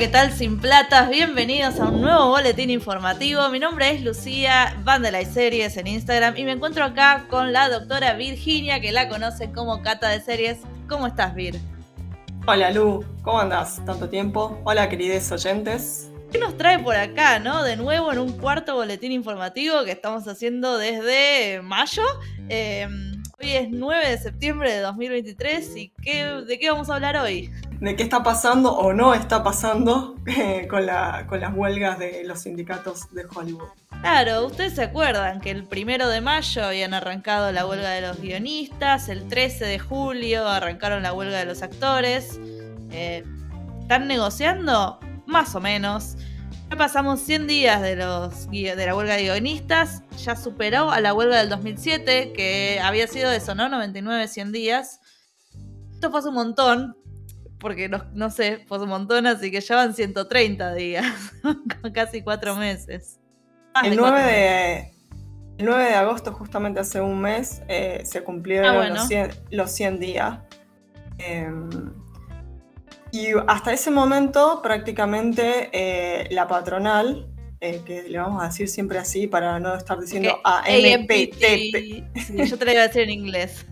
¿qué tal sin platas? Bienvenidos a un nuevo boletín informativo. Mi nombre es Lucía, van de las series en Instagram y me encuentro acá con la doctora Virginia, que la conoce como Cata de Series. ¿Cómo estás, Vir? Hola, Lu, ¿cómo andás? ¿Tanto tiempo? Hola, queridos oyentes. ¿Qué nos trae por acá, no? De nuevo en un cuarto boletín informativo que estamos haciendo desde mayo. Eh, hoy es 9 de septiembre de 2023 y ¿qué, ¿de qué vamos a hablar hoy? De qué está pasando o no está pasando eh, con, la, con las huelgas de los sindicatos de Hollywood. Claro, ustedes se acuerdan que el primero de mayo habían arrancado la huelga de los guionistas, el 13 de julio arrancaron la huelga de los actores. Eh, ¿Están negociando? Más o menos. Ya pasamos 100 días de, la huelga de guionistas, ya superó a la huelga del 2007, que había sido eso, ¿no? 99, 100 días. Esto fue un montón, porque no, sé, fue un montón, así que ya van 130 días, casi cuatro meses. El 9, de, el 9 de agosto, justamente hace un mes, eh, se cumplieron ah, los, 100, días. Em, y hasta ese momento, prácticamente eh, la patronal, eh, que le vamos a decir siempre así para no estar diciendo AMPTP. yo te lo iba a decir en inglés.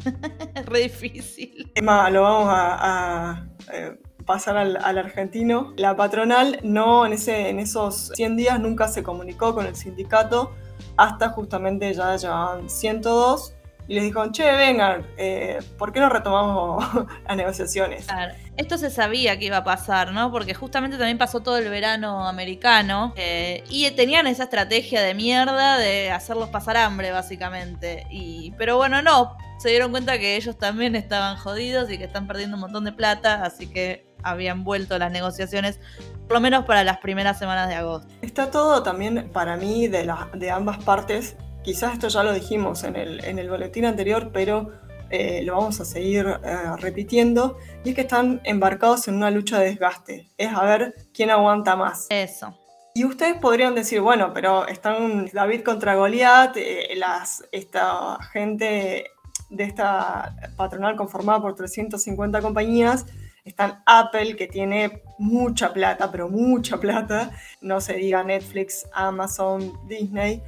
es re difícil. lo vamos a eh, pasar al, argentino. La patronal no, en, ese, en esos 100 días nunca se comunicó con el sindicato hasta justamente ya llevaban 102 y les dijeron, che, vengan, eh, ¿por qué no retomamos las negociaciones? Esto se sabía que iba a pasar, ¿no? Porque justamente también pasó todo el verano americano eh, y tenían esa estrategia de mierda de hacerlos pasar hambre, básicamente. Y, pero bueno, no, se dieron cuenta que ellos también estaban jodidos y que están perdiendo un montón de plata, así que habían vuelto las negociaciones, por lo menos para las primeras semanas de agosto. Está todo también para mí de, de ambas partes, quizás esto ya lo dijimos en el, en el boletín anterior, pero eh, lo vamos a seguir eh, repitiendo, y es que están embarcados en una lucha de desgaste, es a ver quién aguanta más. Eso. Y ustedes podrían decir, bueno, pero están David contra Goliat, eh, las, esta gente de esta patronal conformada por 350 compañías, están Apple, que tiene mucha plata, pero mucha plata, no se diga Netflix, Amazon, Disney,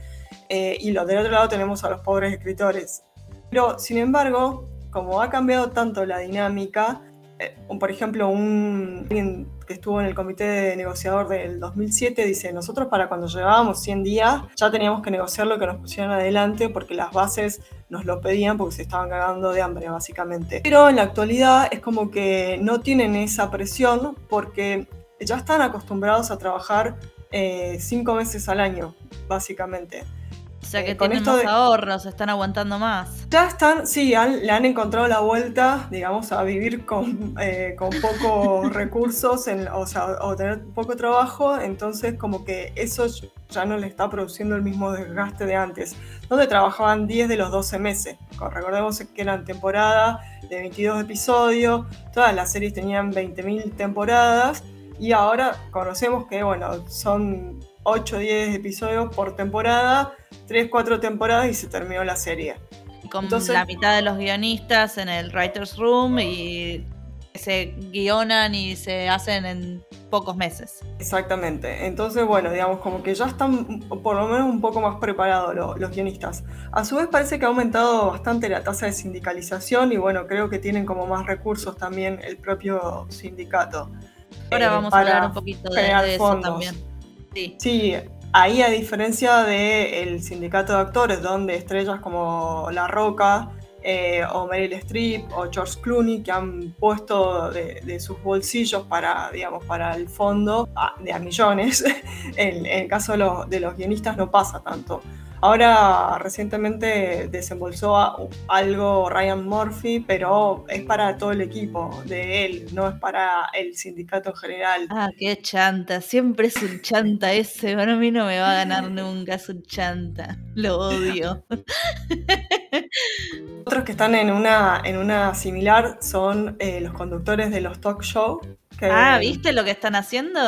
eh, y lo del otro lado tenemos a los pobres escritores. Pero, sin embargo, como ha cambiado tanto la dinámica, eh, por ejemplo, un, alguien que estuvo en el comité de negociador del 2007 dice, nosotros para cuando llevábamos 100 días ya teníamos que negociar lo que nos pusieran adelante porque las bases nos lo pedían porque se estaban cagando de hambre básicamente. Pero en la actualidad es como que no tienen esa presión porque ya están acostumbrados a trabajar eh, cinco meses al año, básicamente. O sea que eh, tienen más ahorros, están aguantando más. Ya están, sí, le han encontrado la vuelta, digamos, a vivir con, eh, con pocos recursos, o sea, o tener poco trabajo, entonces como que eso ya no le está produciendo el mismo desgaste de antes, donde trabajaban 10 de los 12 meses. Recordemos que eran temporadas de 22 episodios, todas las series tenían 20.000 temporadas, y ahora conocemos que, bueno, son 8 o 10 episodios por temporada, 3, 4 temporadas y se terminó la serie. Con la mitad de los guionistas en el Writer's Room y se guionan y se hacen en pocos meses. Exactamente. Entonces, bueno, digamos, como que ya están por lo menos un poco más preparados los, guionistas. A su vez parece que ha aumentado bastante la tasa de sindicalización y bueno, creo que tienen como más recursos también el propio sindicato. Ahora eh, vamos a hablar un poquito de, eso también. Sí. ahí a diferencia del sindicato de actores, donde estrellas como La Roca eh, o Meryl Streep o George Clooney, que han puesto de, sus bolsillos para, digamos, para el fondo de a millones, en, el caso de los guionistas no pasa tanto. Ahora recientemente desembolsó algo Ryan Murphy, pero es para todo el equipo de él, no es para el sindicato en general. Ah, qué chanta, siempre es un chanta ese, bueno, a mí no me va a ganar nunca, es un chanta, lo odio. Otros que están en una, en una similar son eh, los conductores de los talk shows. Ah, ¿viste lo que están haciendo?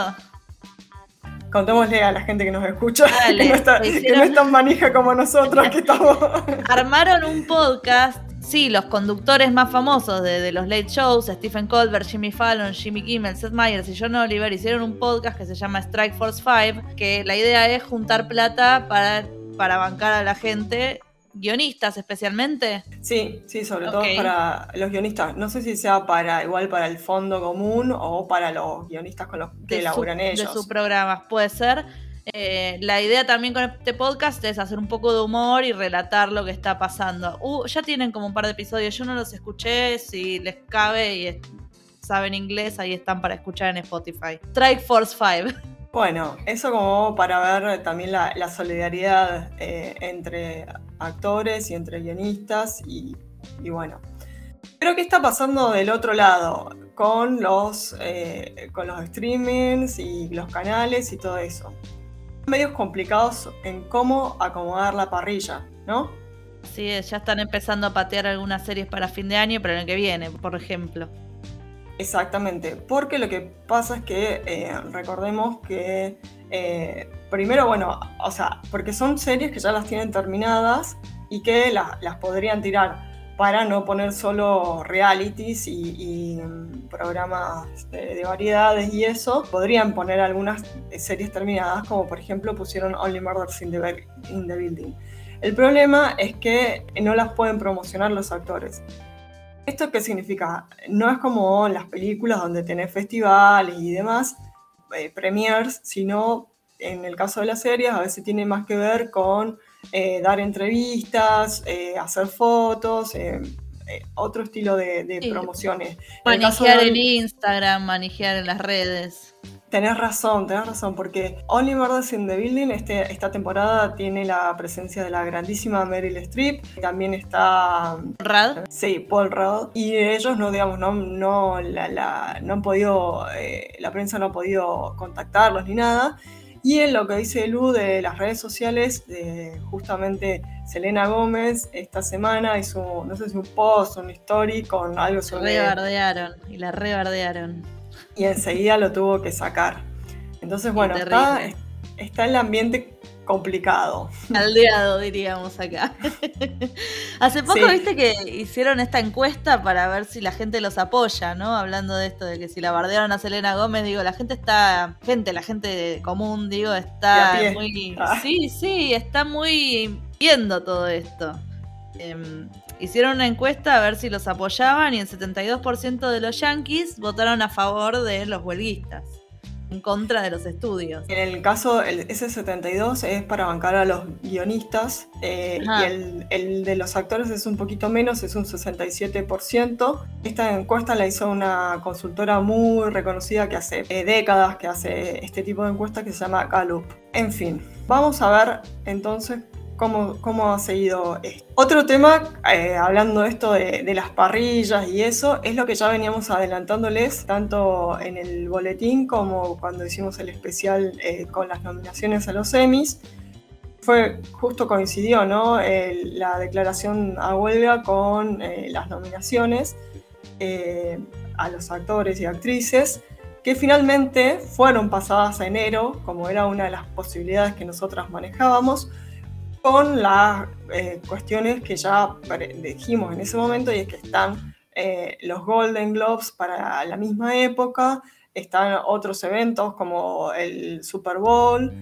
Contémosle a la gente que nos escucha, que, no está, que, no es tan manija como nosotros que estamos. Armaron un podcast sí, los conductores más famosos de, de, los late shows, Stephen Colbert, Jimmy Fallon, Jimmy Kimmel, Seth Meyers y John Oliver, hicieron un podcast que se llama Strike Force 5, que la idea es juntar plata para, para bancar a la gente guionistas especialmente. Sí, sí, sobre todo para los guionistas. No sé si sea para igual para el fondo común o para los guionistas con los que elaboran ellos. De sus programas, puede ser. Eh, la idea también con este podcast es hacer un poco de humor y relatar lo que está pasando. Uh, ya tienen como un par de episodios, yo no los escuché, si les cabe y saben inglés, ahí están para escuchar en Spotify. Strike Force 5. Bueno, eso como para ver también la, solidaridad eh, entre actores y entre guionistas y, bueno. Pero ¿qué está pasando del otro lado? Con los, eh, con los streamings y los canales y todo eso medios complicados en cómo acomodar la parrilla, ¿no? Sí, ya están empezando a patear algunas series para fin de año, pero en el que viene, por ejemplo. Exactamente, porque lo que pasa es que eh, recordemos que eh, primero, bueno, o sea, porque son series que ya las tienen terminadas y que las podrían tirar para no poner solo realities y, mm, programas de, variedades y eso, podrían poner algunas series terminadas, como por ejemplo pusieron Only Murders in the, Building. El problema es que no las pueden promocionar los actores. ¿Esto qué significa? No es como las películas donde tenés festivales y demás, eh, premiers, sino en el caso de las series a veces tiene más que ver con eh, dar entrevistas, eh, hacer fotos, eh, otro estilo de, promociones. Manejar en, Instagram, manejar en las redes. Tenés razón, tenés razón, porque Only Murders in the Building este, esta temporada tiene la presencia de la grandísima Meryl Streep, también está... ¿Rad? Sí, Paul Rudd, y ellos no, digamos, no, no, la, no han podido, la prensa no ha podido contactarlos ni nada, y en lo que dice Lu de las redes sociales, de justamente Selena Gómez esta semana hizo, no sé si un post, un story con algo sobre... Rebardearon, y la rebardearon. Y enseguida lo tuvo que sacar. Entonces, bueno, está, está el ambiente complicado. Aldeado, diríamos acá. Hace poco viste que hicieron esta encuesta para ver si la gente los apoya, ¿no? Hablando de esto, de que si la bardearon a Selena Gómez, digo, la gente está, gente, la gente común, digo, está muy... Ah. Sí, sí, está muy viendo todo esto. Em, hicieron una encuesta a ver si los apoyaban y el 72% de los yankees votaron a favor de los huelguistas en contra de los estudios. En el caso, el S72 es para bancar a los guionistas eh, y el, de los actores es un poquito menos, es un 67%. Esta encuesta la hizo una consultora muy reconocida que hace eh, décadas que hace este tipo de encuestas que se llama Gallup. En fin, vamos a ver entonces cómo, ha seguido esto. Otro tema, eh, hablando de esto de, las parrillas y eso, es lo que ya veníamos adelantándoles tanto en el boletín como cuando hicimos el especial eh, con las nominaciones a los Emmys. Fue justo coincidió, ¿no? la declaración a huelga con eh, las nominaciones a los actores y actrices que finalmente fueron pasadas a enero, como era una de las posibilidades que nosotras manejábamos, con las eh, cuestiones que ya dijimos en ese momento y es que están eh, los Golden Globes para la misma época, están otros eventos como el Super Bowl,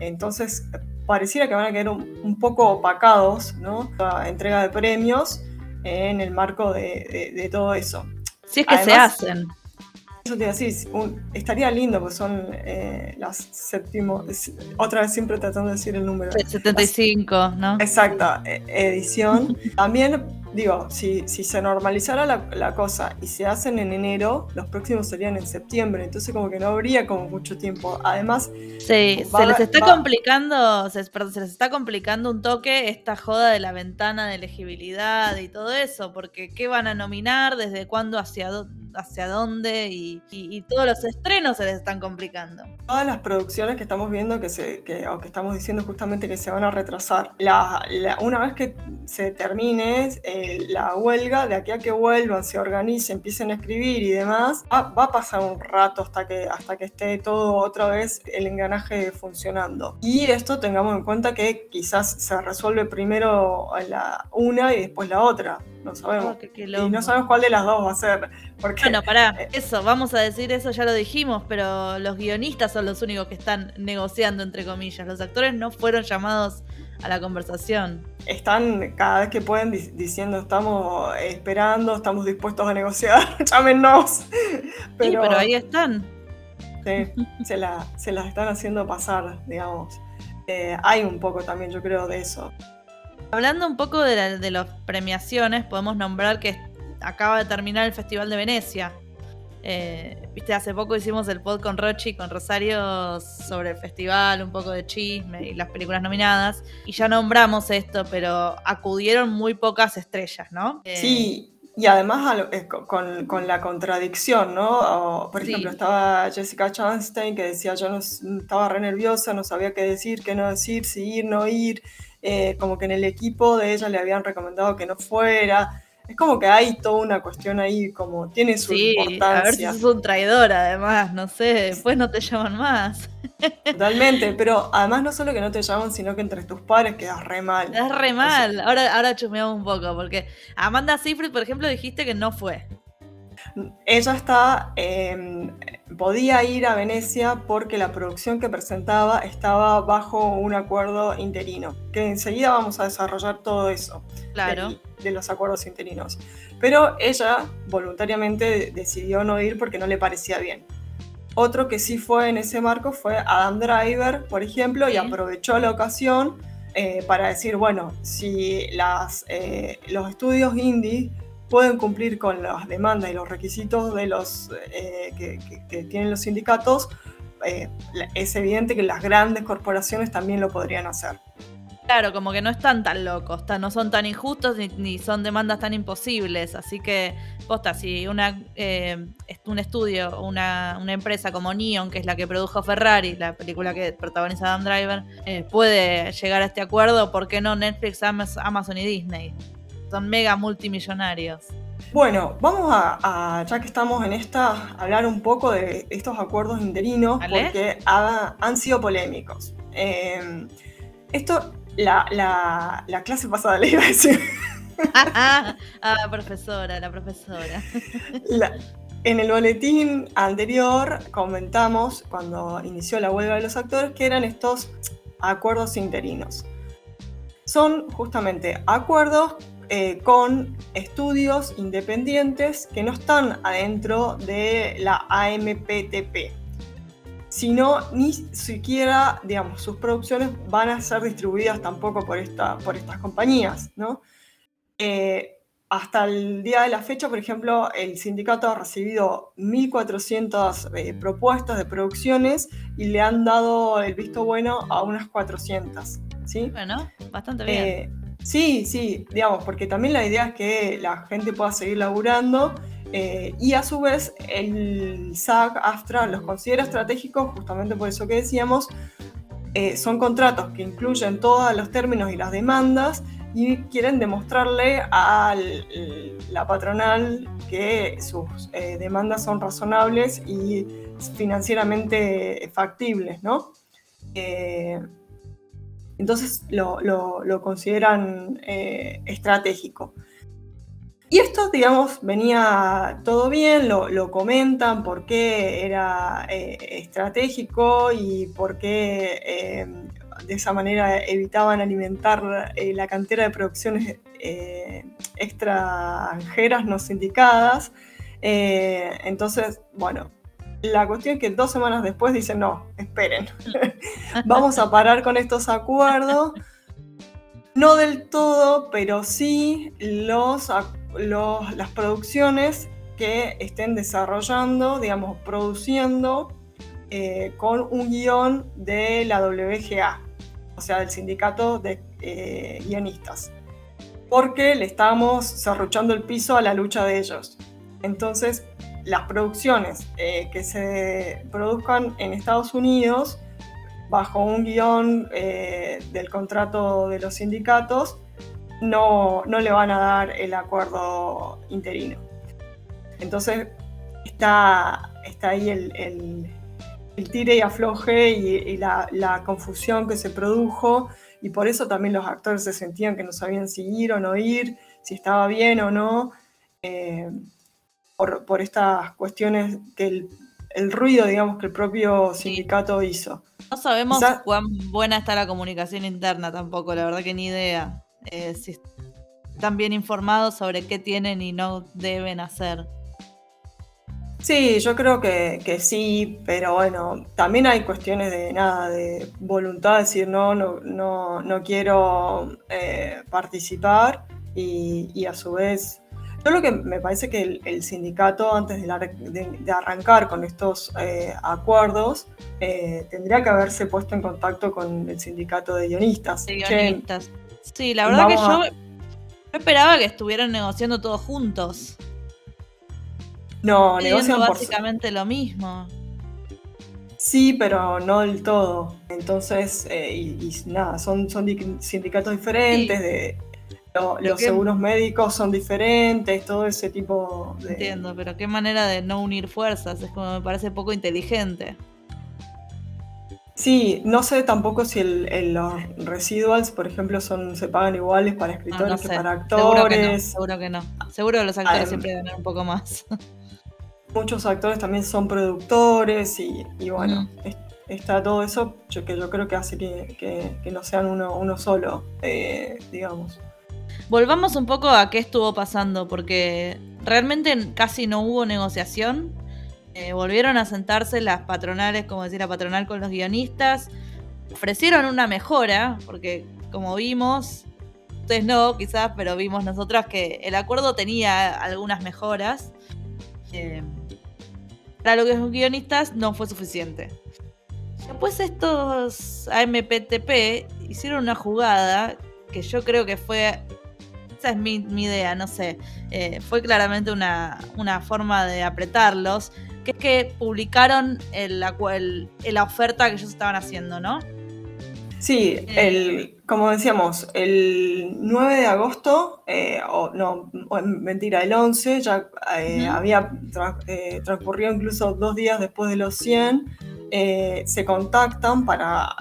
entonces pareciera que van a quedar un, poco opacados, ¿no? La entrega de premios en el marco de, todo eso. Si es que se hacen. Eso te estaría lindo, porque son eh, las séptimo, otra vez siempre tratando de decir el número. 75, ¿no? Exacta, e, edición. También, digo, si, si se normalizara la, cosa y se hacen en enero, los próximos serían en septiembre, entonces como que no habría como mucho tiempo. Además... Sí, se les está complicando, se, se les está complicando un toque esta joda de la ventana de elegibilidad y todo eso, porque ¿qué van a nominar? ¿Desde cuándo hacia dónde? Hacia dónde y, todos los estrenos se les están complicando. Todas las producciones que estamos viendo que se, que, o que estamos diciendo justamente que se van a retrasar, la, una vez que se termine eh, la huelga, de aquí a que vuelvan, se organicen, empiecen a escribir y demás, va, a pasar un rato hasta que, hasta que esté todo otra vez el engranaje funcionando. Y esto tengamos en cuenta que quizás se resuelve primero la una y después la otra. No sabemos. Oh, y no sabemos cuál de las dos va a ser. Porque, bueno, pará, eh, eso, vamos a decir eso, ya lo dijimos, pero los guionistas son los únicos que están negociando, entre comillas. Los actores no fueron llamados a la conversación. Están cada vez que pueden diciendo estamos esperando, estamos dispuestos a negociar, llámenos. Pero, sí, pero ahí están. Sí, se, la, se las están haciendo pasar, digamos. Eh, hay un poco también, yo creo, de eso. Hablando un poco de, de las premiaciones, podemos nombrar que acaba de terminar el Festival de Venecia. Eh, viste, hace poco hicimos el pod con Rochi y con Rosario sobre el festival, un poco de chisme y las películas nominadas. Y ya nombramos esto, pero acudieron muy pocas estrellas, ¿no? Eh, sí, y además con, la contradicción, ¿no? por ejemplo, estaba Jessica Chastain que decía yo no, estaba re nerviosa, no sabía qué decir, qué no decir, si ir, no ir. Eh, como que en el equipo de ella le habían recomendado que no fuera es como que hay toda una cuestión ahí, como tiene su sí, importancia. A ver si sos un traidor, además, no sé, después no te llaman más. Totalmente, pero además no solo que no te llaman, sino que entre tus padres quedas re mal. Quedas re mal. ahora, ahora chumeamos un poco, porque Amanda Seyfried, por ejemplo, dijiste que no fue. Ella está, em, podía ir a Venecia porque la producción que presentaba estaba bajo un acuerdo interino, que enseguida vamos a desarrollar todo eso. Claro de los acuerdos interinos. Pero ella voluntariamente decidió no ir porque no le parecía bien. Otro que sí fue en ese marco fue Adam Driver, por ejemplo, y aprovechó la ocasión eh, para decir, bueno, si las, eh, los estudios indie pueden cumplir con las demandas y los requisitos de los, eh, que, tienen los sindicatos, es evidente que las grandes corporaciones también lo podrían hacer. Claro, como que no están tan locos, no son tan injustos ni, son demandas tan imposibles. Así que, posta, si una, eh, un estudio, una, una empresa como Neon, que es la que produjo Ferrari, la película que protagoniza Adam Driver, eh, puede llegar a este acuerdo, ¿por qué no Netflix, Amazon y Disney? Son mega multimillonarios. Bueno, vamos a, ya que estamos en esta, hablar un poco de estos acuerdos interinos, porque han sido polémicos. Eh, esto la, clase pasada le iba a decir. ah, profesora, la profesora. en el boletín anterior comentamos, cuando inició la huelga de los actores, que eran estos acuerdos interinos. Son justamente acuerdos eh, con estudios independientes que no están adentro de la AMPTP, sino ni siquiera, digamos, sus producciones van a ser distribuidas tampoco por, esta, por estas compañías, ¿no? Eh, hasta el día de la fecha, por ejemplo, el sindicato ha recibido 1.400 eh, propuestas de producciones y le han dado el visto bueno a unas 400. ¿sí? Bueno, bastante bien. Eh, sí, sí, digamos, porque también la idea es que la gente pueda seguir laburando eh, y a su vez, el SAC Astra los considera estratégicos, justamente por eso que decíamos, eh, son contratos que incluyen todos los términos y las demandas y quieren demostrarle a la patronal que sus eh, demandas son razonables y financieramente factibles, ¿no? Entonces lo, lo consideran estratégico. Y esto, digamos, venía todo bien, lo, comentan por qué era eh, estratégico y por qué eh, de esa manera evitaban alimentar eh, la cantera de producciones extranjeras no sindicadas. entonces, bueno, la cuestión es que dos semanas después dicen, no, esperen, vamos a parar con estos acuerdos. No del todo, pero sí los las producciones que estén desarrollando, digamos, produciendo eh, con un guion de la WGA, o sea, del sindicato de eh, guionistas, porque le estamos cerruchando el piso a la lucha de ellos. Entonces, las producciones eh, que se produzcan en Estados Unidos bajo un guion eh, del contrato de los sindicatos no, no le van a dar el acuerdo interino. Entonces está, está ahí el, el, tire y afloje y, la, la, confusión que se produjo y por eso también los actores se sentían que no sabían si ir o no ir, si estaba bien o no, eh, por, por, estas cuestiones que el, ruido, digamos, que el propio sindicato hizo. No sabemos cuán buena está la comunicación interna tampoco, la verdad que ni idea. Eh, si están bien informados sobre qué tienen y no deben hacer. Sí, yo creo que, sí, pero bueno, también hay cuestiones de nada, de voluntad, decir no, no, no, no quiero eh, participar y, a su vez, yo lo que me parece que el, sindicato antes de, arrancar con estos eh, acuerdos eh, tendría que haberse puesto en contacto con el sindicato de guionistas. De guionistas. sí, la verdad que yo esperaba que estuvieran negociando todos juntos. No, negocian básicamente lo mismo. Sí, pero no del todo. Entonces, eh, y, nada, son, son sindicatos diferentes, de, los seguros médicos son diferentes, todo ese tipo de... Entiendo, pero qué manera de no unir fuerzas, es como me parece poco inteligente. Sí, no sé tampoco si los residuals, por ejemplo, son se pagan iguales para escritores que para actores. Seguro que no, seguro que los actores siempre ganan un poco más. muchos actores también son productores y, bueno, está todo eso que yo creo que hace que, no sean uno, solo, eh, digamos. Volvamos un poco a qué estuvo pasando, porque realmente casi no hubo negociación. Eh, volvieron a sentarse las patronales, como decir la patronal con los guionistas. Ofrecieron una mejora, porque como vimos, ustedes no, quizás, pero vimos nosotras que el acuerdo tenía algunas mejoras. Eh, para lo que son guionistas no fue suficiente. Después estos AMPTP hicieron una jugada que yo creo que fue, esa es mi, idea, no sé, eh, fue claramente una, forma de apretarlos, que es que publicaron el, la oferta que ellos estaban haciendo, ¿no? Sí, el, como decíamos, el 9 de agosto, eh, o no, mentira, el 11, ya eh, había eh, transcurrido incluso dos días después de los 100, se contactan para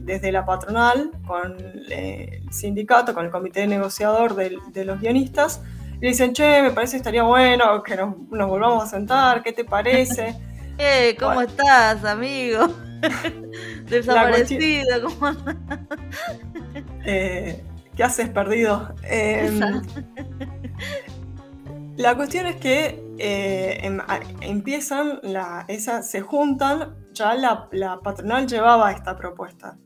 desde la patronal con el sindicato, con el comité negociador de, los guionistas, y dicen, che, me parece que estaría bueno que nos, volvamos a sentar, ¿qué te parece? Eh, ¿cómo estás, amigo? Desaparecido, ¿cómo eh, ¿Qué haces perdido? Em, la cuestión es que eh, em, empiezan, la, esa, se juntan, ya la, patronal llevaba esta propuesta.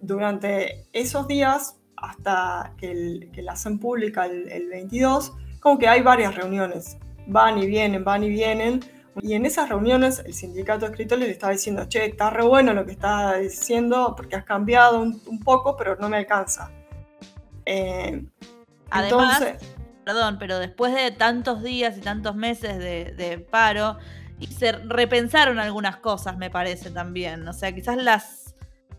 Durante esos días, hasta que, la hacen pública el, el 22, como que hay varias reuniones, van y vienen, van y vienen, y en esas reuniones el sindicato de escritores le estaba diciendo, che, está re bueno lo que estás diciendo porque has cambiado un, poco, pero no me alcanza. Eh, Además, perdón, pero después de tantos días y tantos meses de, paro, y se repensaron algunas cosas, me parece también. O sea, quizás las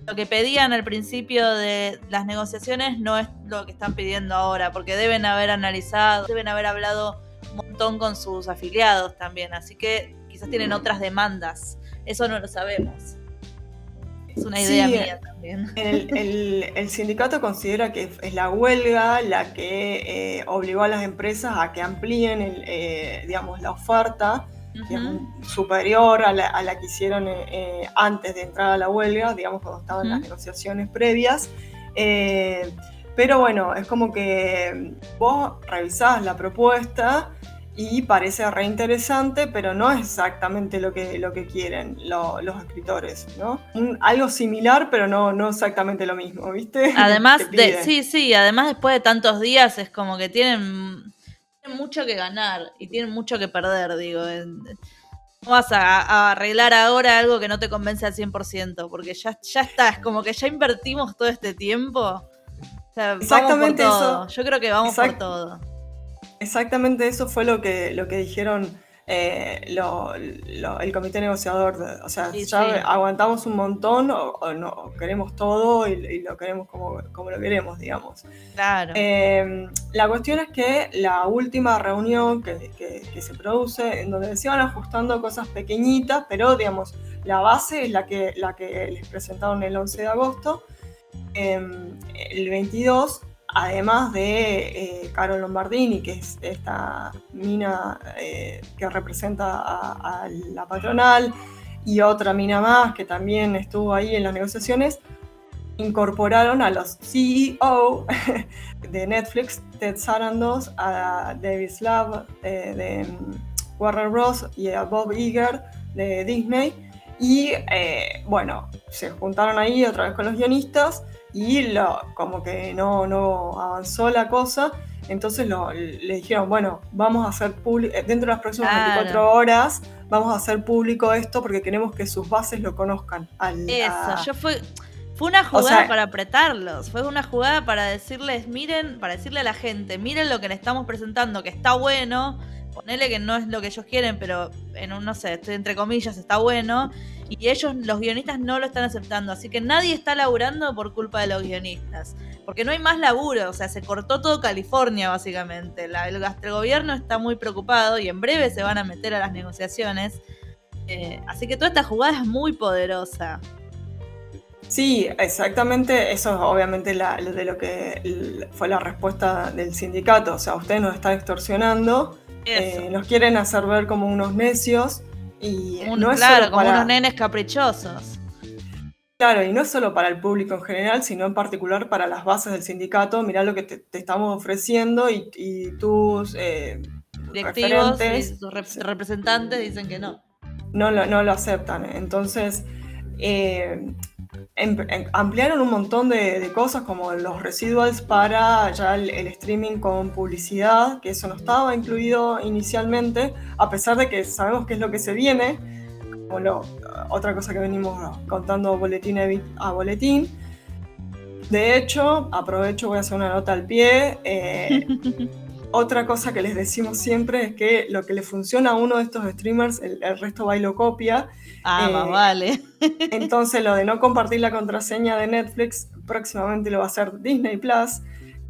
lo que pedían al principio de las negociaciones no es lo que están pidiendo ahora, porque deben haber analizado, deben haber hablado un montón con sus afiliados también, así que quizás tienen otras demandas, eso no lo sabemos. Es una idea mía también. El, sindicato considera que es la huelga la que eh, obligó a las empresas a que amplíen eh, digamos, la oferta superior a la, que hicieron eh, antes de entrar a la huelga, digamos, cuando estaban las negociaciones previas. pero bueno, es como que vos revisás la propuesta y parece reinteresante, pero no es exactamente lo que, lo que quieren los escritores, ¿no? algo similar, pero no, no exactamente lo mismo, ¿viste? Además, de, sí, sí, además después de tantos días es como que tienen, mucho que ganar y tienen mucho que perder, digo. No vas a, arreglar ahora algo que no te convence al 100%, porque ya, ya está, es como que ya invertimos todo este tiempo. Exactamente eso. Yo creo que vamos por todo. Exactamente eso fue lo que, lo que dijeron eh, el comité negociador. o sea, ya aguantamos un montón o, no, queremos todo y, lo queremos como, como, lo queremos, digamos. Claro. Eh, la cuestión es que la última reunión que, que, se produce, en donde se iban ajustando cosas pequeñitas, pero digamos, la base es la que, la que les presentaron el 11 de agosto. Em, el 22 además de eh, Carol Lombardini, que es esta mina eh, que representa a, la patronal, y otra mina más que también estuvo ahí en las negociaciones, incorporaron a los CEO de Netflix, Ted Sarandos, a David Slav eh, de mm, Warner Bros. y a Bob Iger de Disney. Y bueno, se juntaron ahí otra vez con los guionistas y lo, como que no, no avanzó la cosa. Entonces le dijeron, bueno, vamos a hacer público, eh, dentro de las próximas 24 horas, vamos a hacer público esto porque queremos que sus bases lo conozcan. Eso, yo fue, fue una jugada para apretarlos, fue una jugada para decirles, miren, para decirle a la gente, miren lo que le estamos presentando, que está bueno, ponele que no es lo que ellos quieren, pero en un, no sé, estoy entre comillas, está bueno y ellos, los guionistas, no lo están aceptando. Así que nadie está laburando por culpa de los guionistas. Porque no hay más laburo, o sea, se cortó todo California, básicamente. el, gobierno está muy preocupado y en breve se van a meter a las negociaciones. Eh, así que toda esta jugada es muy poderosa. Sí, exactamente. Eso es obviamente de lo que fue la respuesta del sindicato. O sea, ustedes nos están extorsionando, eh, nos quieren hacer ver como unos necios y no claro, como unos nenes caprichosos. Claro, y no es solo para el público en general, sino en particular para las bases del sindicato. Mirá lo que te, estamos ofreciendo y, tus eh, directivos y sus representantes dicen que no. No lo, no lo aceptan. Entonces, eh, ampliaron un montón de, cosas como los residuals para ya el, streaming con publicidad, que eso no estaba incluido inicialmente, a pesar de que sabemos qué es lo que se viene, como lo, otra cosa que venimos contando boletín a boletín. De hecho, aprovecho, voy a hacer una nota al pie. Eh, otra cosa que les decimos siempre es que lo que le funciona a uno de estos streamers, el, resto va y lo copia. Ah, más eh, vale. entonces, lo de no compartir la contraseña de Netflix, próximamente lo va a hacer Disney Plus.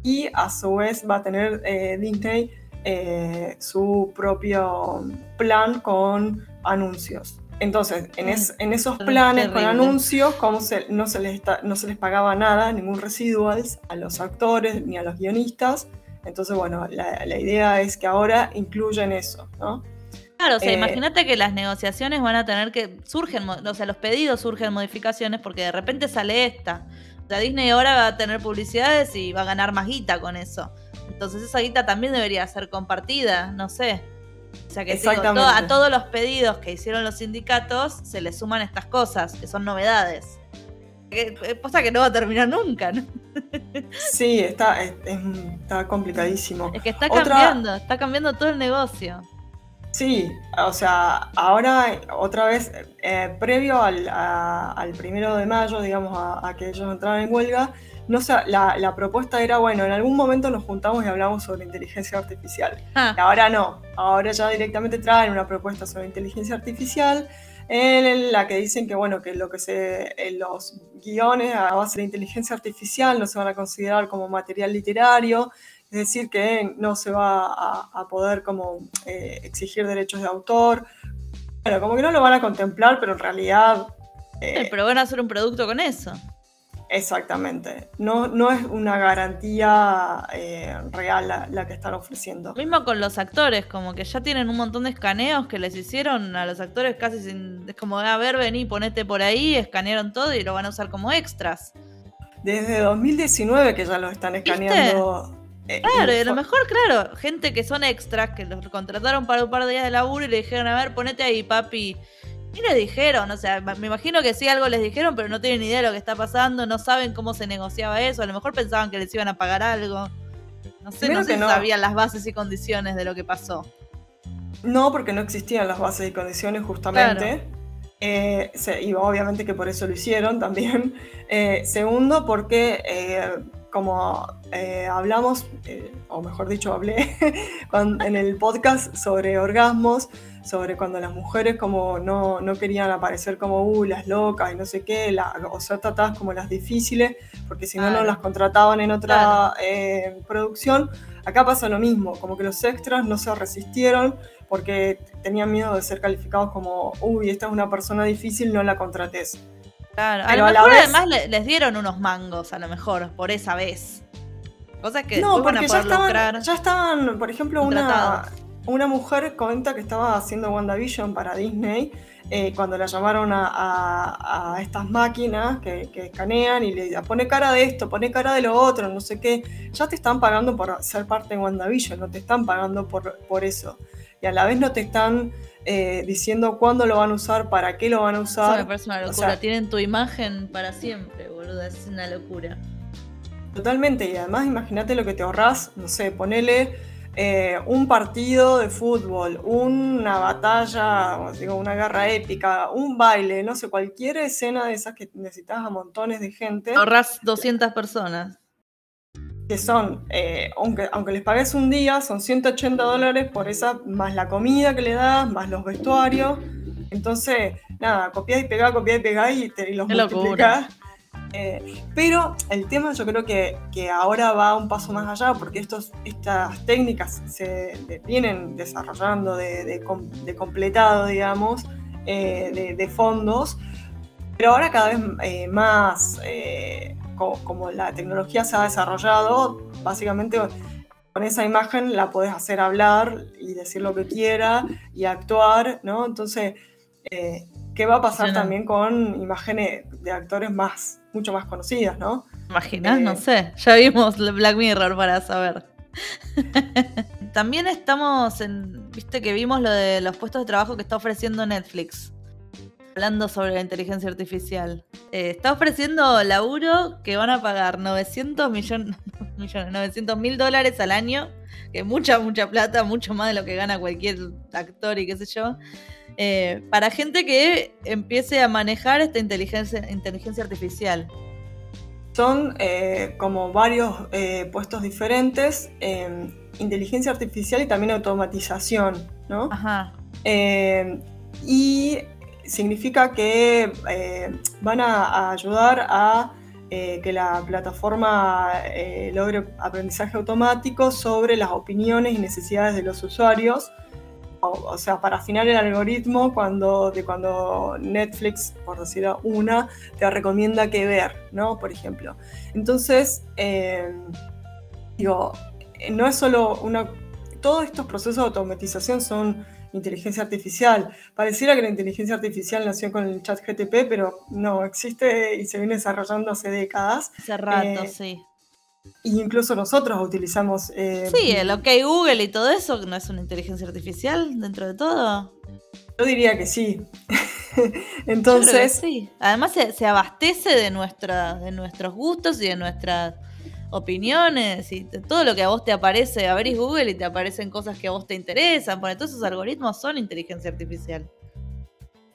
Y a su vez va a tener eh, Disney eh, su propio plan con anuncios. Entonces, en, en esos planes con anuncios, como no, se les no se les pagaba nada, ningún residuals a los actores ni a los guionistas, entonces, bueno, la, idea es que ahora incluyan eso, ¿no? Claro, o sea, eh, imagínate que las negociaciones van a tener que. surgen, o sea, los pedidos surgen modificaciones porque de repente sale esta. O sea, Disney ahora va a tener publicidades y va a ganar más guita con eso. Entonces, esa guita también debería ser compartida, no sé. O sea, que a todos los pedidos que hicieron los sindicatos se les suman estas cosas, que son novedades. Cosa que no va a terminar nunca, ¿no? Sí, está, está complicadísimo. Es que está cambiando, está cambiando todo el negocio. Sí, o sea, ahora otra vez, eh, previo al, primero de mayo, digamos, a, que ellos entraran en huelga, no la, la, propuesta era, bueno, en algún momento nos juntamos y hablamos sobre inteligencia artificial. Ah. ahora no, ahora ya directamente traen una propuesta sobre inteligencia artificial en la que dicen que bueno que lo que se en los guiones a base de inteligencia artificial no se van a considerar como material literario. Es decir que no se va a, poder como eh, exigir derechos de autor. Bueno como que no lo van a contemplar pero en realidad eh, pero van a hacer un producto con eso Exactamente. No, no es una garantía eh, real la, que están ofreciendo. Mismo con los actores, como que ya tienen un montón de escaneos que les hicieron a los actores casi sin. Es como, a ver, vení, ponete por ahí, escanearon todo y lo van a usar como extras. Desde 2019 que ya lo están escaneando. Eh, claro, y a lo mejor, claro, gente que son extras, que los contrataron para un par de días de laburo y le dijeron, a ver, ponete ahí, papi ¿Qué les dijeron? O sea, me imagino que sí algo les dijeron, pero no tienen ni idea de lo que está pasando, no saben cómo se negociaba eso, a lo mejor pensaban que les iban a pagar algo. No sé, no sé si sabían las bases y condiciones de lo que pasó. No, porque no existían las bases y condiciones justamente. Eh, y obviamente que por eso lo hicieron también. Eh, segundo, porque eh, como eh, hablamos, eh, o mejor dicho, hablé en el podcast sobre orgasmos, sobre cuando las mujeres como no, no querían aparecer como uh, las locas y no sé qué, o ser tratadas como las difíciles, porque si no, no las contrataban en otra eh, producción. Acá pasa lo mismo, como que los extras no se resistieron porque tenían miedo de ser calificados como, uy, esta es una persona difícil, no la contrates. Claro, a lo mejor además les dieron unos mangos, a lo mejor, por esa vez. Cosas que no, porque ya estaban, ya estaban, por ejemplo, una, una mujer comenta que estaba haciendo WandaVision para Disney eh, cuando la llamaron a, estas máquinas que, escanean y le pone cara de esto, pone cara de lo otro, no sé qué. Ya te están pagando por ser parte de WandaVision, no te están pagando por, por eso. Y a la vez no te están eh, diciendo cuándo lo van a usar, para qué lo van a usar. Eso me parece una locura. Tienen tu imagen para siempre, boludo. Es una locura. Totalmente. Y además, imagínate lo que te ahorras. No sé, ponele eh, un partido de fútbol, una batalla, digo, una guerra épica, un baile, no sé, cualquier escena de esas que necesitas a montones de gente. Ahorras 200 personas que son, eh, aunque, aunque les pagues un día, son 180 dólares por esa, más la comida que le das, más los vestuarios. Entonces, nada, copiás y pegás, copiás y pegás y, te, los multiplicás. Eh, pero el tema yo creo que, que, ahora va un paso más allá porque estos, estas técnicas se vienen desarrollando de, de, completado, digamos, eh, de, fondos, pero ahora cada vez más como, la tecnología se ha desarrollado, básicamente con esa imagen la puedes hacer hablar y decir lo que quiera y actuar, ¿no? Entonces, eh, ¿qué va a pasar también con imágenes de actores más, mucho más conocidas, ¿no? Imaginas, no eh, sé, ya vimos Black Mirror para saber. también estamos en, viste que vimos lo de los puestos de trabajo que está ofreciendo Netflix hablando sobre la inteligencia artificial. Eh, está ofreciendo laburo que van a pagar 900 millones, 900 mil dólares al año, que es mucha, mucha plata, mucho más de lo que gana cualquier actor y qué sé yo, eh, para gente que empiece a manejar esta inteligencia, inteligencia artificial. Son eh, como varios puestos diferentes, inteligencia artificial y también automatización, ¿no? Ajá. y significa que eh, van a, ayudar a eh, que la plataforma eh, logre aprendizaje automático sobre las opiniones y necesidades de los usuarios. O, sea, para afinar el algoritmo cuando, de cuando Netflix, por decir una, te recomienda qué ver, ¿no? Por ejemplo. Entonces, digo, no es solo una... Todos estos procesos de automatización son inteligencia artificial. Pareciera que la inteligencia artificial nació con el chat GTP, pero no, existe y se viene desarrollando hace décadas. Hace rato, eh, sí. Y incluso nosotros utilizamos... Eh, sí, el OK Google y todo eso, ¿no es una inteligencia artificial dentro de todo? Yo diría que sí. Entonces... sí. Además se, se abastece de, nuestra, de nuestros gustos y de nuestras opiniones y todo lo que a vos te aparece, abrís Google y te aparecen cosas que a vos te interesan, porque todos esos algoritmos son inteligencia artificial.